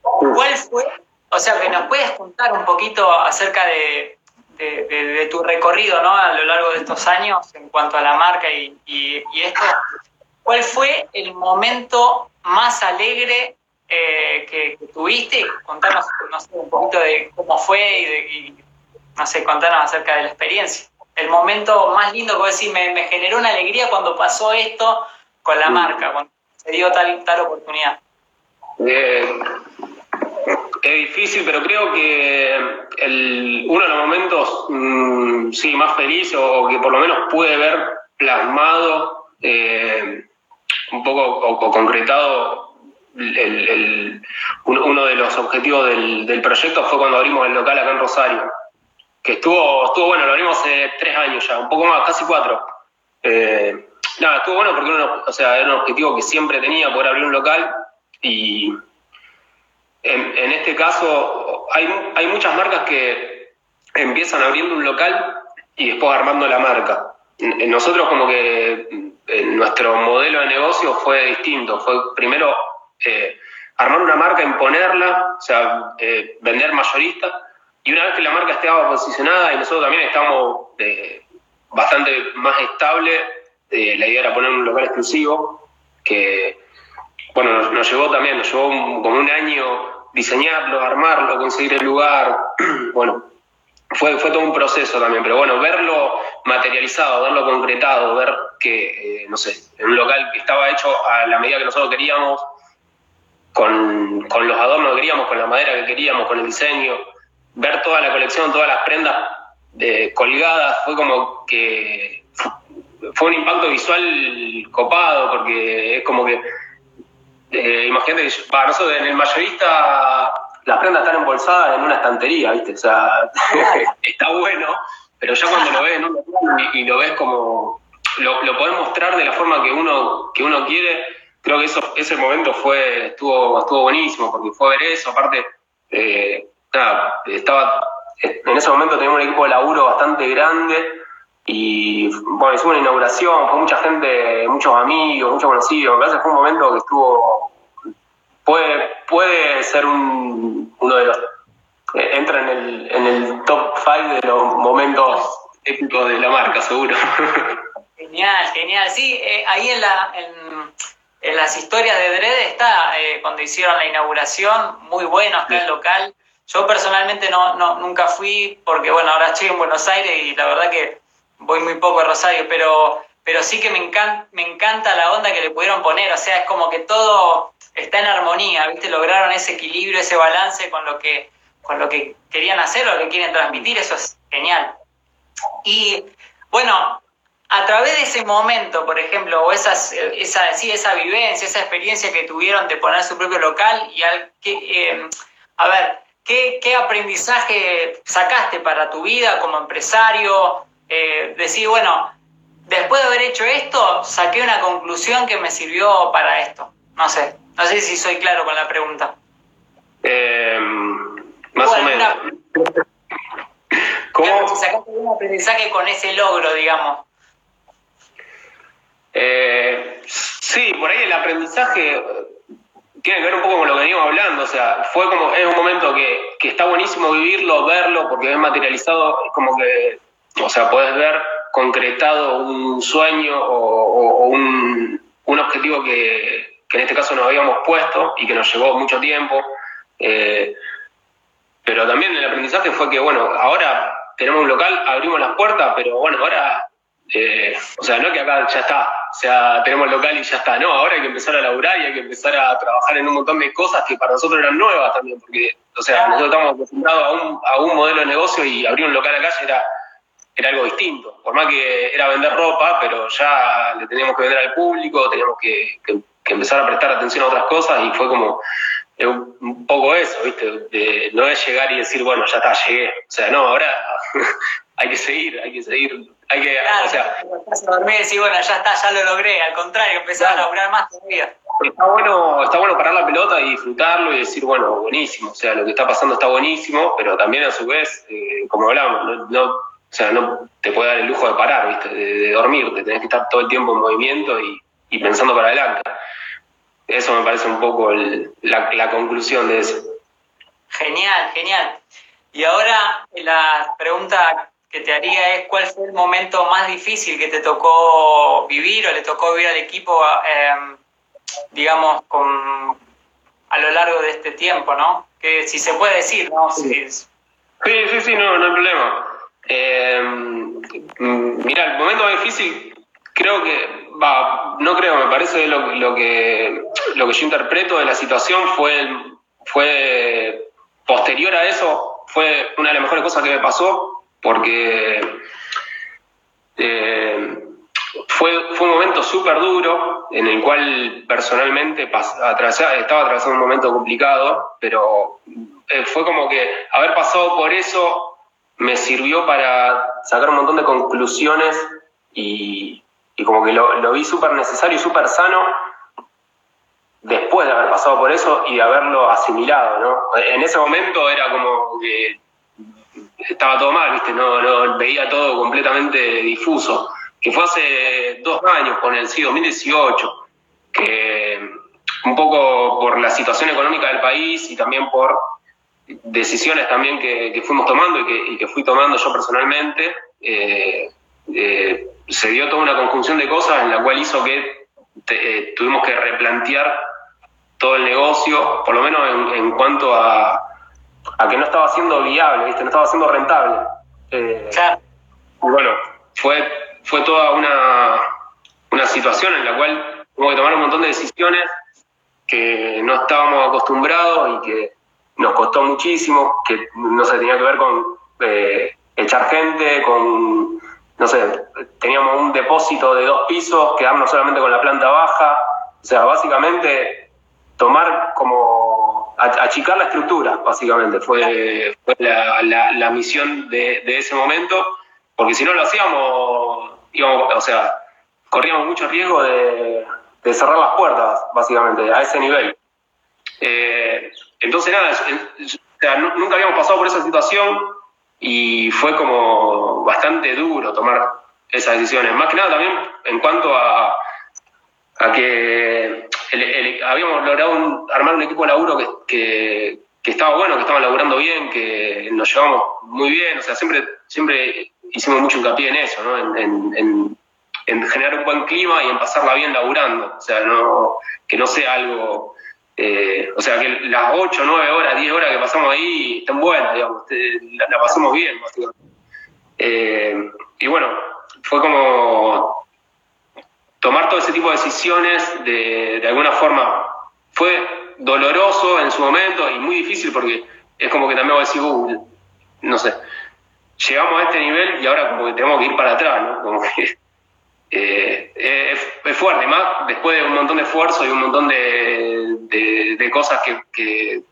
¿cuál fue, o sea, que nos puedes contar un poquito acerca de de, tu recorrido ¿no? a lo largo de estos años en cuanto a la marca y, esto, ¿cuál fue el momento más alegre eh, que, tuviste? Contanos un poquito de cómo fue y, no sé, contanos acerca de la experiencia. El momento más lindo que vos decís, me, me generó una alegría cuando pasó esto con la marca, cuando se dio tal, tal oportunidad. Eh, es difícil, pero creo que el, uno de los momentos mm, sí, más feliz o, que por lo menos pude ver plasmado eh, un poco o, concretado el, uno de los objetivos del, proyecto fue cuando abrimos el local acá en Rosario, que estuvo, estuvo bueno, lo abrimos hace tres años ya, un poco más, casi cuatro. Eh, nada, estuvo bueno porque o sea, era un objetivo que siempre tenía, poder abrir un local y en, este caso, hay, hay muchas marcas que empiezan abriendo un local y después armando la marca. Nosotros como que nuestro modelo de negocio fue distinto. Fue primero eh, armar una marca, imponerla, o sea, eh, vender mayorista. Y una vez que la marca estaba posicionada y nosotros también estábamos eh, bastante más estable, la idea era poner un local exclusivo, que bueno, nos, llevó también, nos llevó como un año diseñarlo, armarlo, conseguir el lugar. [CLEARS THROAT] bueno, fue, fue todo un proceso también, pero bueno, verlo materializado, verlo concretado, ver que, eh, no sé, en un local que estaba hecho a la medida que nosotros queríamos, con, con los adornos que queríamos, con la madera que queríamos, con el diseño, ver toda la colección, todas las prendas eh, colgadas, fue como que fue un impacto visual copado, porque es como que, eh, imagínate que para nosotros en el mayorista las prendas están embolsadas en una estantería, ¿viste? O sea, [LAUGHS] está bueno, pero ya cuando lo ves en un y, lo ves como, lo, lo podés mostrar de la forma que uno, que uno quiere, creo que eso, ese momento fue, estuvo, estuvo buenísimo, porque fue ver eso, aparte, eh, nada, estaba, en ese momento teníamos un equipo de laburo bastante grande, y bueno, hicimos una inauguración, fue mucha gente, muchos amigos, muchos conocidos. Me parece que fue un momento que estuvo. Puede, puede ser un, uno de los. Eh, entra en el, en el top 5 de los momentos épicos de la marca, seguro. [LAUGHS] Genial, genial. Sí, eh, ahí en, la, en, las historias de Drede está eh, cuando hicieron la inauguración, muy bueno, está el local. Yo personalmente no, no, nunca fui porque, bueno, ahora estoy en Buenos Aires y la verdad que voy muy poco a Rosario, pero, pero sí que me encanta, me encanta la onda que le pudieron poner, o sea, es como que todo está en armonía, ¿viste? Lograron ese equilibrio, ese balance con lo que, con lo que querían hacer, lo que quieren transmitir, eso es genial. Y bueno, a través de ese momento, por ejemplo, o esas, esa, sí, esa vivencia, esa experiencia que tuvieron de poner su propio local, y al, que, eh, a ver, ¿qué, ¿qué aprendizaje sacaste para tu vida como empresario? eh, decir, bueno, después de haber hecho esto, saqué una conclusión que me sirvió para esto. No sé, no sé si soy claro con la pregunta. Eh, más o menos. [LAUGHS] ¿Cómo? si sacaste un aprendizaje con ese logro, digamos. Eh, sí, por ahí el aprendizaje tiene que ver un poco con lo que veníamos hablando, o sea, fue como, es un momento que, que está buenísimo vivirlo, verlo, porque es materializado, es como que o sea, puedes ver concretado un sueño o, un, objetivo que, en este caso nos habíamos puesto y que nos llevó mucho tiempo. Eh, pero también el aprendizaje fue que, bueno, ahora tenemos un local, abrimos las puertas, pero bueno, ahora, eh, o sea, no que acá ya está, o sea, tenemos local y ya está, no, ahora hay que empezar a laburar y hay que empezar a trabajar en un montón de cosas que para nosotros eran nuevas también, porque, o sea, nosotros estamos acostumbrados a un, a un modelo de negocio y abrir un local acá era era algo distinto. Por más que era vender ropa, pero ya le teníamos que vender al público, teníamos que, empezar a prestar atención a otras cosas y fue como un poco eso, ¿viste? no es llegar y decir, bueno, ya está, llegué. O sea, no, ahora [LAUGHS] hay que seguir, hay que seguir. Hay que, o sea, dormir y decir, bueno, ya está, ya lo logré. Al contrario, empezar a laburar más todavía. Está bueno, está bueno parar la pelota y disfrutarlo y decir, bueno, buenísimo, o sea, lo que está pasando está buenísimo, pero también a su vez, eh, como hablamos, no o sea, no te puede dar el lujo de parar, ¿viste? De, dormir, de tenés que estar todo el tiempo en movimiento y, pensando para adelante. Eso me parece un poco la, conclusión de eso. Genial, genial. Y ahora la pregunta que te haría es cuál fue el momento más difícil que te tocó vivir o le tocó vivir al equipo, em, digamos, con, a lo largo de este tiempo, ¿no? Que si se puede decir, ¿no? Sí, sí, sí, sí no, no hay problema. Eh, mira, el momento más difícil, creo que, va, no creo, me parece lo, lo, que, lo que yo interpreto de la situación fue, fue posterior a eso, fue una de las mejores cosas que me pasó, porque eh, fue, fue un momento súper duro en el cual personalmente estaba atravesando un momento complicado, pero eh, fue como que haber pasado por eso me sirvió para sacar un montón de conclusiones y, como que lo, vi súper necesario y súper sano después de haber pasado por eso y de haberlo asimilado, ¿no? En ese momento era como que estaba todo mal, ¿viste? No, no veía todo completamente difuso. Que fue hace dos años, con el sí, 2018, que un poco por la situación económica del país y también por decisiones también que, fuimos tomando y que, fui tomando yo personalmente, eh, eh, se dio toda una conjunción de cosas en la cual hizo que eh, tuvimos que replantear todo el negocio, por lo menos en, cuanto a, a, que no estaba siendo viable, ¿viste? no estaba siendo rentable. Y bueno, fue, fue toda una, una situación en la cual hubo que tomar un montón de decisiones que no estábamos acostumbrados y que nos costó muchísimo, que no se tenía que ver con eh, echar gente, con, no sé, teníamos un depósito de dos pisos, quedarnos solamente con la planta baja, o sea, básicamente tomar como, achicar la estructura, básicamente, fue, la, misión de, ese momento, porque si no lo hacíamos, íbamos, o sea, corríamos mucho riesgo de, cerrar las puertas, básicamente, a ese nivel. Eh, entonces, nada, nunca habíamos pasado por esa situación, y fue como bastante duro tomar esas decisiones. Más que nada también en cuanto a, a que habíamos logrado armar un equipo de laburo que, estaba bueno, que estaba laburando bien, que nos llevamos muy bien, o sea, siempre, siempre hicimos mucho hincapié en eso, ¿no? En generar un buen clima y en pasarla bien laburando, o sea, no, que no sea algo eh, o sea, que las 8, 9 horas, 10 horas que pasamos ahí están buenas, digamos, la, pasamos bien, eh, y bueno, fue como tomar todo ese tipo de decisiones de, de alguna forma. Fue doloroso en su momento y muy difícil porque es como que también voy a decir, uh, no sé, llegamos a este nivel y ahora como que tenemos que ir para atrás, ¿no? Como que [LAUGHS] eh, es, fuerte, más después de un montón de esfuerzo y un montón de, cosas que,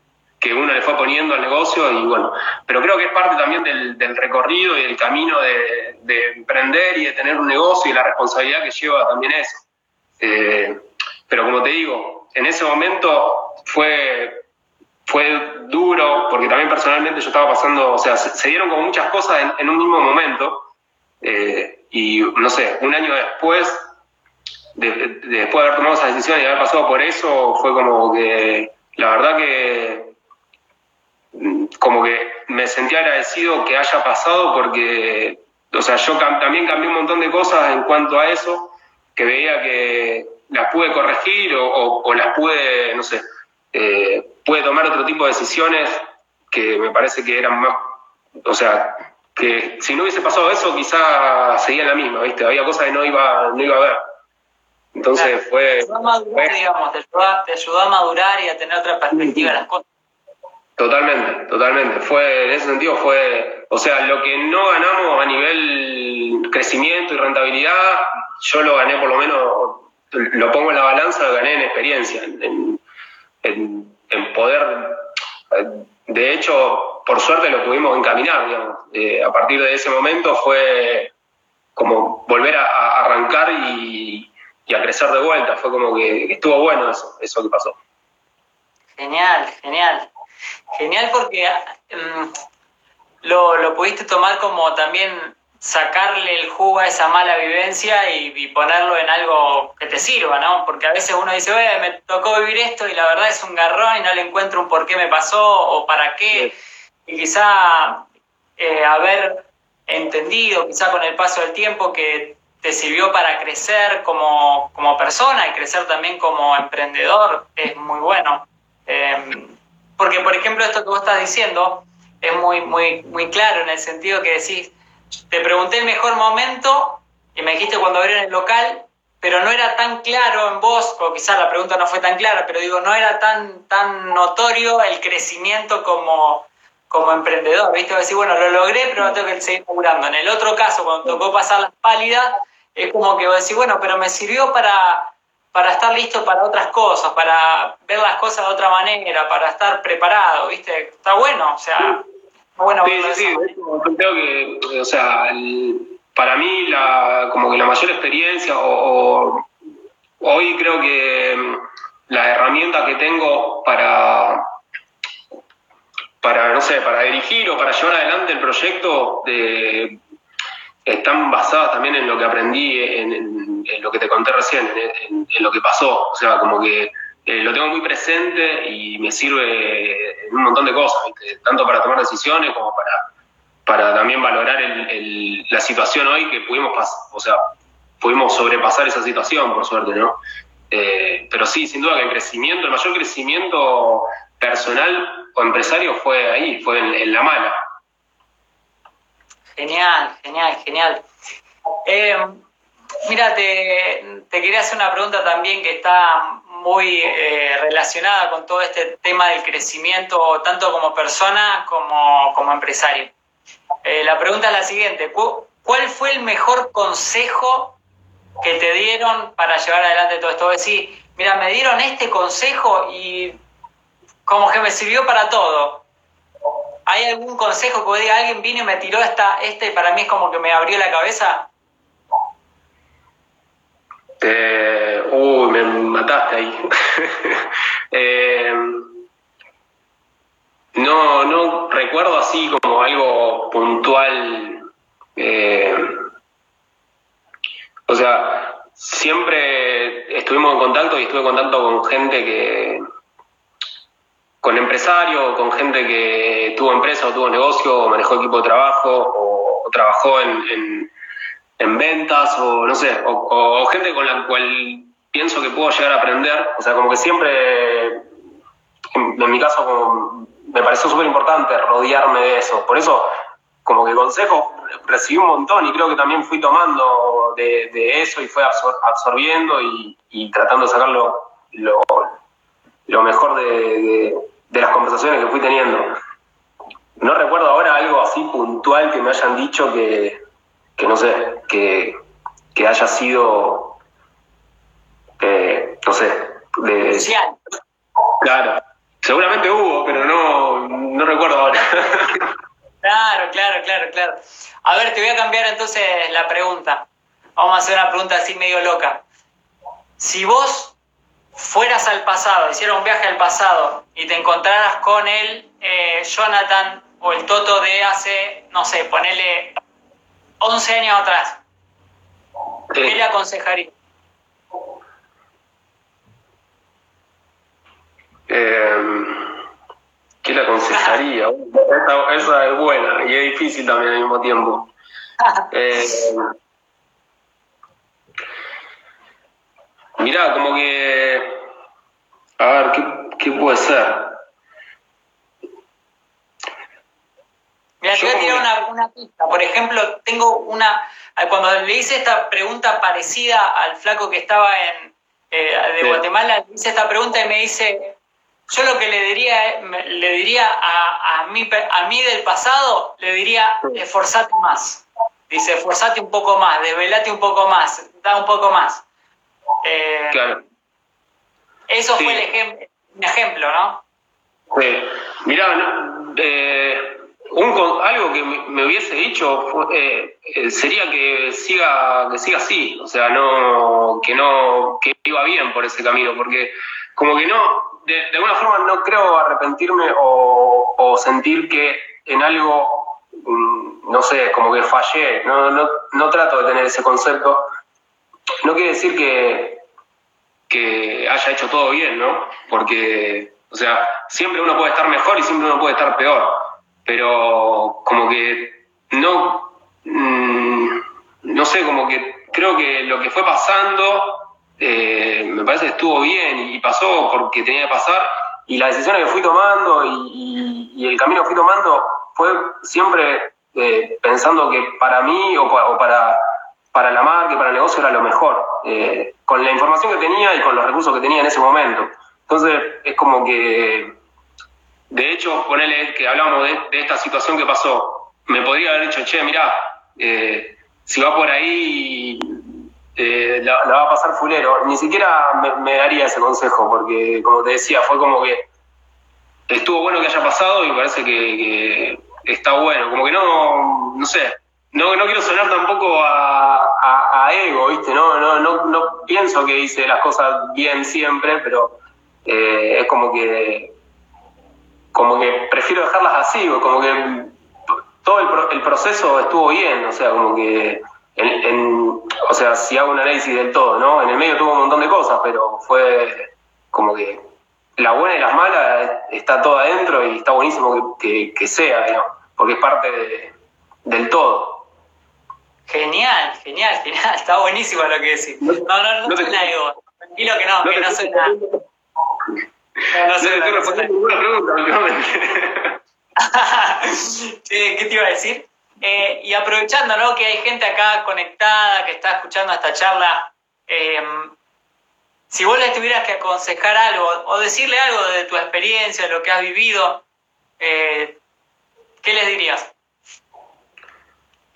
uno le fue poniendo al negocio y bueno, pero creo que es parte también del, recorrido y del camino de, emprender y de tener un negocio y la responsabilidad que lleva también eso. Eh, pero como te digo, en ese momento fue fue duro, porque también personalmente yo estaba pasando, o sea, se, dieron como muchas cosas en, un mismo momento, eh, y no sé, un año después, después de haber tomado esa decisión y haber pasado por eso, fue como que, la verdad que, como que me sentí agradecido que haya pasado porque, o sea, yo también cambié un montón de cosas en cuanto a eso, que veía que las pude corregir o, las pude, no sé, eh, pude tomar otro tipo de decisiones que me parece que eran más, o sea, que si no hubiese pasado eso, quizá seguía la misma, ¿viste? Había cosas que no iba, no iba a ver. Entonces fue. Te ayudó, a madurar, digamos, te, ayudó, a madurar y a tener otra perspectiva de las cosas. Totalmente, totalmente. Fue, en ese sentido fue, o sea, lo que no ganamos a nivel crecimiento y rentabilidad, yo lo gané por lo menos, lo pongo en la balanza, lo gané en experiencia, en, en poder, de hecho, por suerte lo pudimos encaminar, digamos. Eh, a partir de ese momento fue como volver a, arrancar y, a crecer de vuelta. Fue como que, estuvo bueno eso, eso que pasó. Genial, genial. Genial porque mm, lo, lo, pudiste tomar como también sacarle el jugo a esa mala vivencia y, ponerlo en algo que te sirva, ¿no? Porque a veces uno dice, oye, me tocó vivir esto y la verdad es un garrón y no le encuentro un por qué me pasó o para qué y quizá eh, haber entendido, quizá con el paso del tiempo, que te sirvió para crecer como, persona y crecer también como emprendedor, es muy bueno. Em, porque, por ejemplo, esto que vos estás diciendo es muy, muy, muy claro en el sentido que decís, te pregunté el mejor momento y me dijiste cuando abrieron el local, pero no era tan claro en vos, o quizás la pregunta no fue tan clara, pero digo, no era tan, tan notorio el crecimiento como, como emprendedor, ¿viste? Decir, bueno, lo logré, pero no tengo que seguir laburando. En el otro caso, cuando tocó pasar las pálidas, es como que vos decís, bueno, pero me sirvió para, para estar listo para otras cosas, para ver las cosas de otra manera, para estar preparado, ¿viste? Está bueno, o sea, bueno. Sí, sí, sí, creo que, o sea, para mí la, como que la mayor experiencia, o hoy creo que la herramienta que tengo para para, no sé, para dirigir o para llevar adelante el proyecto eh, están basadas también en lo que aprendí, en, lo que te conté recién, en, lo que pasó. O sea, como que eh, lo tengo muy presente y me sirve en un montón de cosas, tanto para tomar decisiones como para, para también valorar la situación hoy que pudimos, o sea, pudimos sobrepasar esa situación, por suerte, ¿no? Eh, pero sí, sin duda que el crecimiento, el mayor crecimiento personal o empresario fue ahí, fue en, la mala. Genial, genial, genial. Eh, Mira, te, quería hacer una pregunta también que está muy eh, relacionada con todo este tema del crecimiento, tanto como persona como, como empresario. Eh, la pregunta es la siguiente, ¿cuál fue el mejor consejo que te dieron para llevar adelante todo esto? Decir, mira, me dieron este consejo y como que me sirvió para todo. ¿Hay algún consejo que diga, alguien vino y me tiró esta, este para mí es como que me abrió la cabeza? Eh, uy, me mataste ahí. [LAUGHS] Eh, no, no recuerdo así como algo puntual. Eh, o sea, siempre estuvimos en contacto y estuve en contacto con gente que, con empresarios, con gente que tuvo empresa o tuvo negocio, o manejó equipo de trabajo, o, trabajó en en ventas o no sé, o, gente con la cual pienso que puedo llegar a aprender. O sea, como que siempre, en, mi caso, me pareció súper importante rodearme de eso. Por eso, como que consejo recibí un montón y creo que también fui tomando de, eso y fue absorbiendo y, tratando de sacar lo, lo, mejor de, de las conversaciones que fui teniendo. No recuerdo ahora algo así puntual que me hayan dicho que, que no sé, que, haya sido, eh, no sé, de... Claro, seguramente hubo, pero no, no recuerdo ahora. [LAUGHS] Claro, claro, claro, claro. A ver, te voy a cambiar entonces la pregunta. Vamos a hacer una pregunta así medio loca. Si vos fueras al pasado, hicieras un viaje al pasado y te encontraras con el eh, Jonathan o el Toto de hace, no sé, ponele 11 años atrás, ¿qué le aconsejaría? Eh, ¿Qué le aconsejaría? [LAUGHS] esa, es buena y es difícil también al mismo tiempo. Eh, [LAUGHS] mirá, como que. A ver, ¿qué, qué puede ser? Mira, te voy a tirar una, pista. Por ejemplo, tengo una. Cuando le hice esta pregunta parecida al flaco que estaba en eh, de Guatemala, le hice esta pregunta y me dice: Yo lo que le diría, le diría a, a, mí, a mí del pasado, le diría: esforzate más. Dice: esforzate un poco más, desvelate un poco más, da un poco más. Eh, claro. Eso fue el ejemplo, un ejemplo, ¿no? Sí. Mirá, no, eh, un, algo que me, hubiese dicho eh, eh, sería que siga que siga así, o sea, no que no que iba bien por ese camino, porque como que no, de, alguna forma no creo arrepentirme o, sentir que en algo, mm, no sé, como que fallé, no, no, no trato de tener ese concepto. No quiere decir que, que haya hecho todo bien, ¿no? Porque, o sea, siempre uno puede estar mejor y siempre uno puede estar peor pero como que no, mm, no sé, como que creo que lo que fue pasando eh, me parece que estuvo bien y pasó porque tenía que pasar y las decisiones que fui tomando y, el camino que fui tomando fue siempre eh, pensando que para mí o, para, para la marca y para el negocio era lo mejor, eh, con la información que tenía y con los recursos que tenía en ese momento. Entonces es como que de hecho, ponele que hablamos de, esta situación que pasó. Me podría haber dicho, che, mirá, eh, si va por ahí, eh, la, va a pasar fulero. Ni siquiera me, daría ese consejo, porque como te decía, fue como que estuvo bueno que haya pasado y parece que, está bueno. Como que no, no sé, no, no quiero sonar tampoco a, a, ego, ¿viste? No, no, no, no pienso que hice las cosas bien siempre, pero eh, es como que como que prefiero dejarlas así, como que todo el, proceso estuvo bien, o sea, como que, o sea, si hago un análisis del todo, ¿no? En el medio tuvo un montón de cosas, pero fue como que la buena y las malas está todo adentro y está buenísimo que, sea, ¿no? Porque es parte del todo. Genial, genial, genial, [LAUGHS] está buenísimo lo que decís. No, no, no, no, ego. Tranquilo que no, que no soy nada. No, sé, estoy respondiendo ninguna pregunta. [LAUGHS] ¿Qué te iba a decir? Eh, y aprovechando ¿no? que hay gente acá conectada, que está escuchando esta charla, eh, si vos les tuvieras que aconsejar algo o decirle algo de tu experiencia, de lo que has vivido, eh, ¿qué les dirías?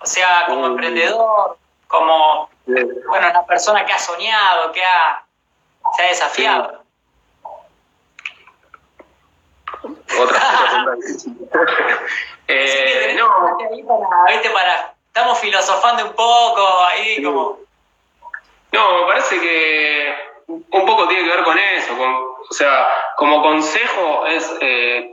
O sea, como emprendedor, como bueno, una persona que ha soñado, que ha, se ha desafiado. Otra, [LAUGHS] eh, no. Para, para, estamos filosofando un poco, ahí como... No, me parece que un poco tiene que ver con eso, con, o sea, como consejo es eh,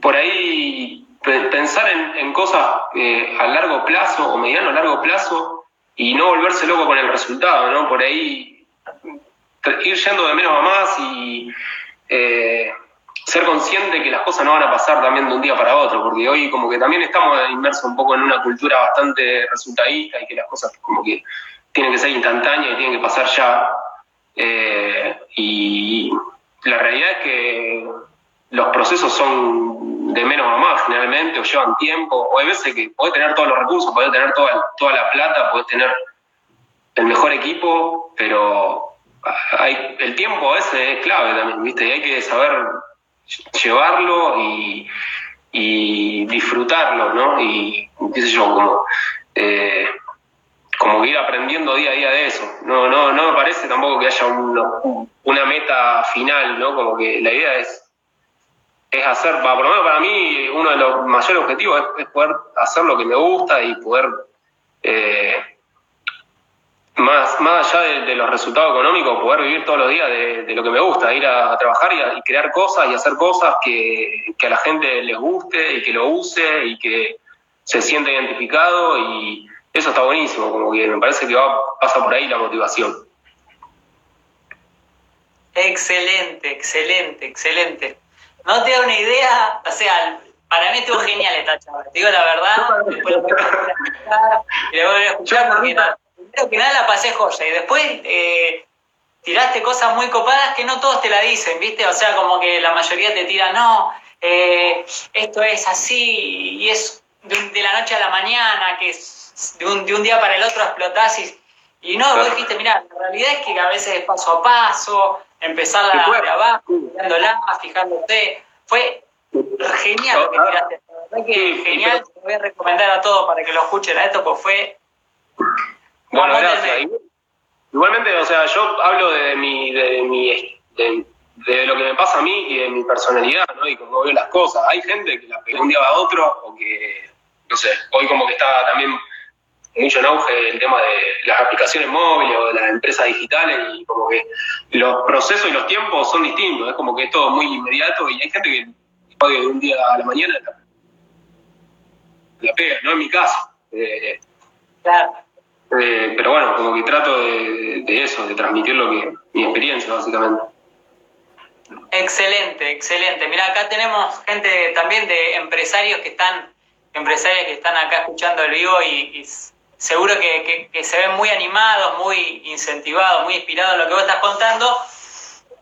por ahí pensar en, cosas eh, a largo plazo o mediano a largo plazo y no volverse loco con el resultado, ¿no? Por ahí ir yendo de menos a más y eh, ser consciente que las cosas no van a pasar también de un día para otro, porque hoy como que también estamos inmersos un poco en una cultura bastante resultadista y que las cosas como que tienen que ser instantáneas y tienen que pasar ya. Eh, y la realidad es que los procesos son de menos a más generalmente, o llevan tiempo, o hay veces que podés tener todos los recursos, podés tener toda, toda la plata, podés tener el mejor equipo, pero hay, el tiempo ese es clave también, ¿viste? Y hay que saber llevarlo y, disfrutarlo, ¿no? Y qué sé yo, como, eh, como ir aprendiendo día a día de eso. No, no, no me parece tampoco que haya una meta final, ¿no? Como que la idea es, es hacer, por lo menos para mí, uno de los mayores objetivos es, poder hacer lo que me gusta y poder... Eh, más, más allá de, los resultados económicos, poder vivir todos los días de, lo que me gusta, ir a, trabajar y, crear cosas y hacer cosas que, a la gente les guste y que lo use y que se sienta identificado y eso está buenísimo, como que me parece que va, pasa por ahí la motivación. Excelente, excelente, excelente. No te da una idea, o sea, para mí estuvo genial esta charla, te digo la verdad, después lo voy a y voy a escuchar porque primero que nada la pasé joya y después eh, tiraste cosas muy copadas que no todos te la dicen, ¿viste? O sea, como que la mayoría te tira, no, eh, esto es así y es de, la noche a la mañana, que es de un, de un día para el otro explotás y, y no, vos dijiste, mira, la realidad es que a veces es paso a paso, empezar de abajo, mirándola, fijándote, fue genial lo que tiraste. La verdad que genial, te voy a recomendar a todos para que lo escuchen a esto, pues fue bueno, gracias. Igualmente, o sea, yo hablo de mi, de mi de, lo que me pasa a mí y de mi personalidad, ¿no? Y cómo veo las cosas. Hay gente que la pega un día a otro, o que, no sé, hoy como que está también mucho en auge el tema de las aplicaciones móviles o de las empresas digitales y como que los procesos y los tiempos son distintos, es como que es todo muy inmediato y hay gente que de un día a la mañana la, pega, no en mi caso. Eh, claro. Eh, pero bueno, como que trato de, eso, de transmitir lo que, mi experiencia, básicamente. Excelente, excelente. Mira, acá tenemos gente también de empresarios que están, empresarios que están acá escuchando el vivo y, seguro que, se ven muy animados, muy incentivados, muy inspirados en lo que vos estás contando,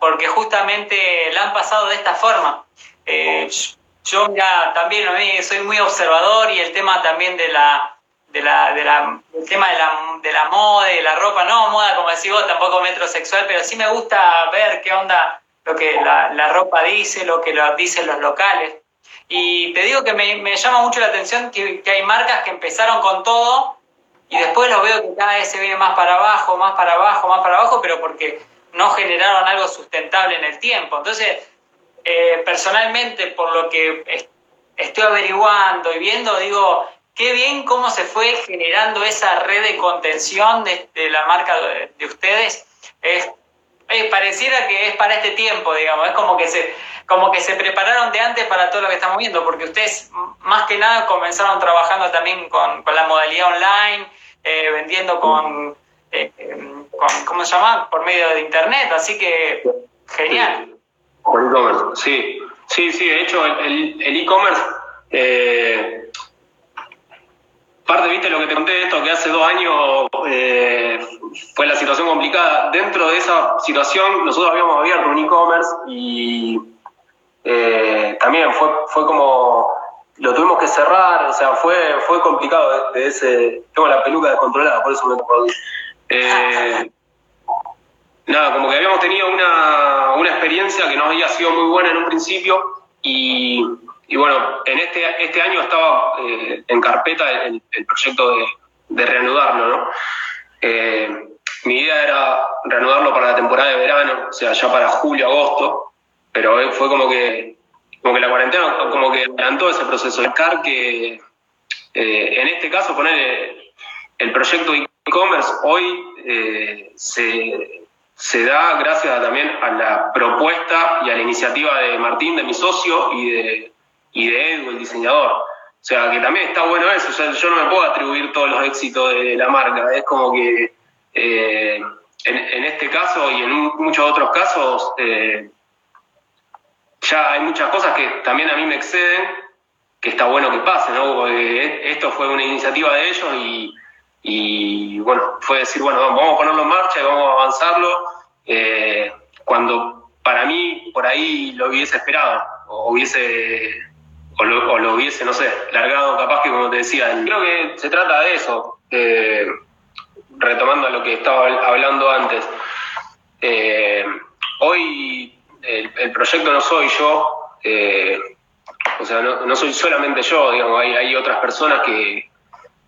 porque justamente la han pasado de esta forma. Eh, yo ya también soy muy observador y el tema también de la de la, de la, tema de la, de la moda, de la ropa, no moda como decís vos, tampoco metrosexual, pero sí me gusta ver qué onda lo que la, la ropa dice, lo que lo dicen los locales. Y te digo que me, me llama mucho la atención que, que, hay marcas que empezaron con todo y después los veo que cada vez se viene más para abajo, más para abajo, más para abajo, pero porque no generaron algo sustentable en el tiempo. Entonces, eh, personalmente, por lo que estoy averiguando y viendo, digo, qué bien cómo se fue generando esa red de contención de, la marca de, ustedes. Es, pareciera que es para este tiempo, digamos, es como que se como que se prepararon de antes para todo lo que estamos viendo, porque ustedes más que nada comenzaron trabajando también con, la modalidad online, eh, vendiendo con, eh, con, ¿cómo se llama? Por medio de internet, así que genial. Con e-commerce, sí, sí, sí, de hecho el e-commerce... Eh, Parte, viste lo que te conté esto, que hace dos años eh, fue la situación complicada. Dentro de esa situación, nosotros habíamos abierto un e-commerce y eh, también fue, fue como lo tuvimos que cerrar, o sea, fue, fue complicado de, ese, tengo la peluca descontrolada, por eso me eh, nada, como que habíamos tenido una, una, experiencia que no había sido muy buena en un principio y, y bueno, en este, este año estaba eh, en carpeta el, proyecto de, reanudarlo, ¿no? Eh, mi idea era reanudarlo para la temporada de verano, o sea, ya para julio, agosto, pero fue como que como que la cuarentena como que adelantó ese proceso. Car que eh, en este caso poner el proyecto e-commerce hoy eh, se, se, da gracias también a la propuesta y a la iniciativa de Martín, de mi socio, y de, y de Edu, el diseñador. O sea, que también está bueno eso. O sea, yo no me puedo atribuir todos los éxitos de la marca. Es como que eh, en, este caso y en muchos otros casos ya hay muchas cosas que también a mí me exceden, que está bueno que pase, ¿no? esto fue una iniciativa de ellos y, bueno, fue decir, bueno, vamos a ponerlo en marcha y vamos a avanzarlo, eh, cuando para mí por ahí lo hubiese esperado, o hubiese, o lo, hubiese, no sé, largado capaz que como te decía, creo que se trata de eso, eh, retomando lo que estaba hablando antes. Eh, hoy el, proyecto no soy yo, eh, o sea, no, soy solamente yo, digamos, hay, otras personas que,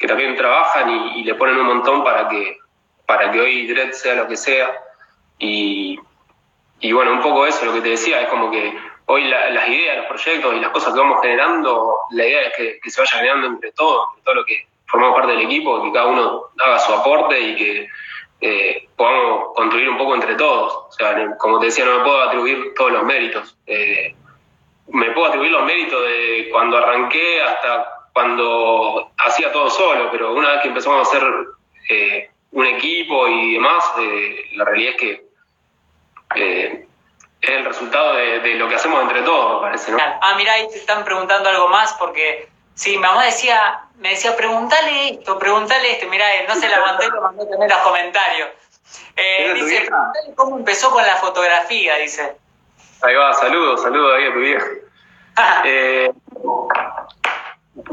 también trabajan y, le ponen un montón para que, para que hoy Dread sea lo que sea. Y, bueno, un poco eso, lo que te decía, es como que hoy las ideas, los proyectos y las cosas que vamos generando, la idea es que, se vaya generando entre todos, entre todo lo que formamos parte del equipo, que cada uno haga su aporte y que eh, podamos construir un poco entre todos. O sea, como te decía, no me puedo atribuir todos los méritos. Eh, me puedo atribuir los méritos de cuando arranqué hasta cuando hacía todo solo, pero una vez que empezamos a hacer eh, un equipo y demás, la realidad es que es el resultado de, lo que hacemos entre todos, me parece. ¿no? Ah, mira, ahí te están preguntando algo más porque Sí, mi mamá decía, me decía, pregúntale esto, pregúntale esto. Mirá, no se la mandé, lo mandé también los comentarios. Eh, dice, preguntale cómo empezó con la fotografía, dice. Ahí va, saludos, saludos ahí a tu vieja. Eh,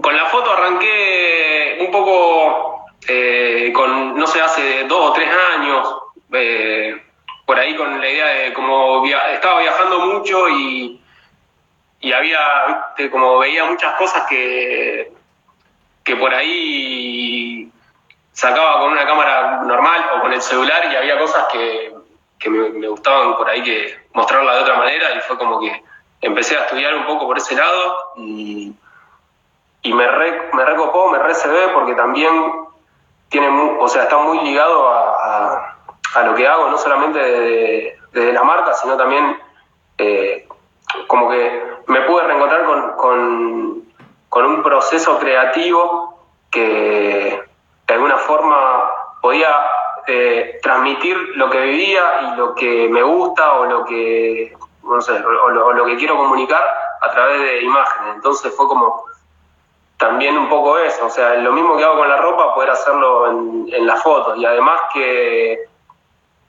con la foto arranqué un poco eh, con, no sé, hace dos o tres años, por ahí con la idea de como estaba viajando mucho y y había, como veía muchas cosas que, que por ahí sacaba con una cámara normal o con el celular y había cosas que, me, gustaban por ahí que mostrarla de otra manera y fue como que empecé a estudiar un poco por ese lado y, me, me recopó, me recebé porque también tiene, o sea, está muy ligado a, lo que hago, no solamente desde, la marca, sino también eh, como que me pude reencontrar con, un proceso creativo que de alguna forma podía eh, transmitir lo que vivía y lo que me gusta o lo que no sé, o, lo, que quiero comunicar a través de imágenes. Entonces fue como también un poco eso, o sea, lo mismo que hago con la ropa, poder hacerlo en las fotos. Y además que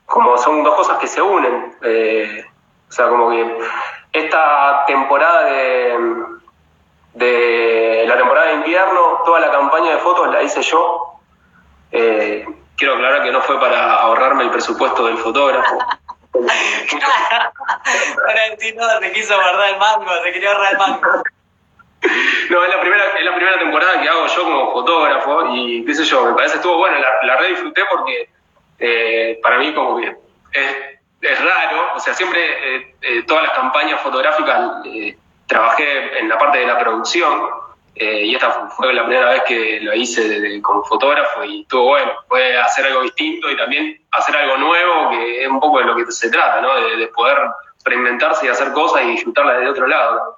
como son dos cosas que se unen, eh, o sea, como que esta temporada de, de la temporada de invierno, toda la campaña de fotos la hice yo. Eh, quiero aclarar que no fue para ahorrarme el presupuesto del fotógrafo. [LAUGHS] Para decir, no, se quiso guardar el mango, se quería ahorrar el mango. No, es la, primera, es la primera temporada que hago yo como fotógrafo y qué sé yo, me parece estuvo bueno, la, la re disfruté porque eh, para mí como que es es raro, o sea, siempre eh, eh, todas las campañas fotográficas trabajé en la parte de la producción y esta fue la primera vez que lo hice como fotógrafo y estuvo bueno, fue hacer algo distinto y también hacer algo nuevo, que es un poco de lo que se trata, ¿no? De, poder experimentarse y hacer cosas y disfrutarlas de otro lado.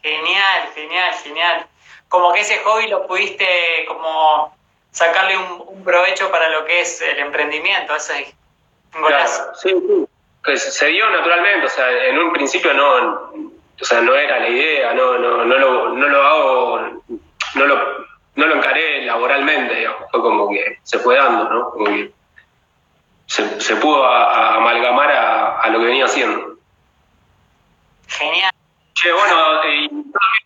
Genial, genial, genial. Como que ese hobby lo pudiste como sacarle un, provecho para lo que es el emprendimiento, ese Claro, sí, sí. Pues se dio naturalmente, o sea, en un principio no, o sea, no era la idea, no, no, no, lo, no lo hago, no lo, no lo encaré laboralmente, digamos, fue como que se fue dando, ¿no? Como que se, se pudo amalgamar a, a, lo que venía haciendo. Genial. Che, bueno, eh,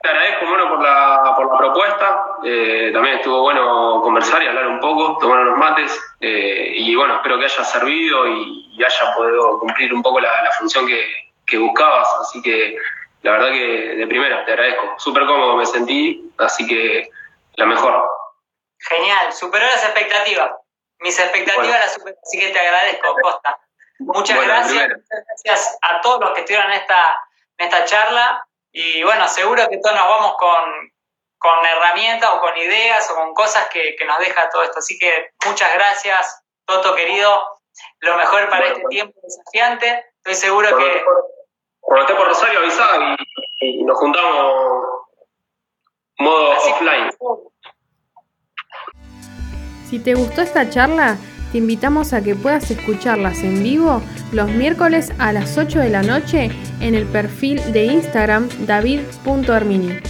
te agradezco bueno, por, la, por la propuesta. Eh, también estuvo bueno conversar y hablar un poco, tomar unos mates. Eh, y bueno, espero que haya servido y, haya podido cumplir un poco la, función que, que, buscabas. Así que la verdad que de primera te agradezco. Súper cómodo me sentí, así que la mejor. Genial, superó las expectativas. Mis expectativas las superó, así que te agradezco, Costa. Muchas gracias. Muchas gracias a todos los que estuvieron en esta en esta charla y bueno, seguro que todos nos vamos con, con herramientas o con ideas o con cosas que, que, nos deja todo esto. Así que muchas gracias, Toto querido, lo mejor para este tiempo desafiante. Estoy seguro que... Cuando esté por Rosario avisá y, nos juntamos modo offline. Si te gustó esta charla, te invitamos a que puedas escucharlas en vivo los miércoles a las 8 de la noche en el perfil de Instagram david.armini.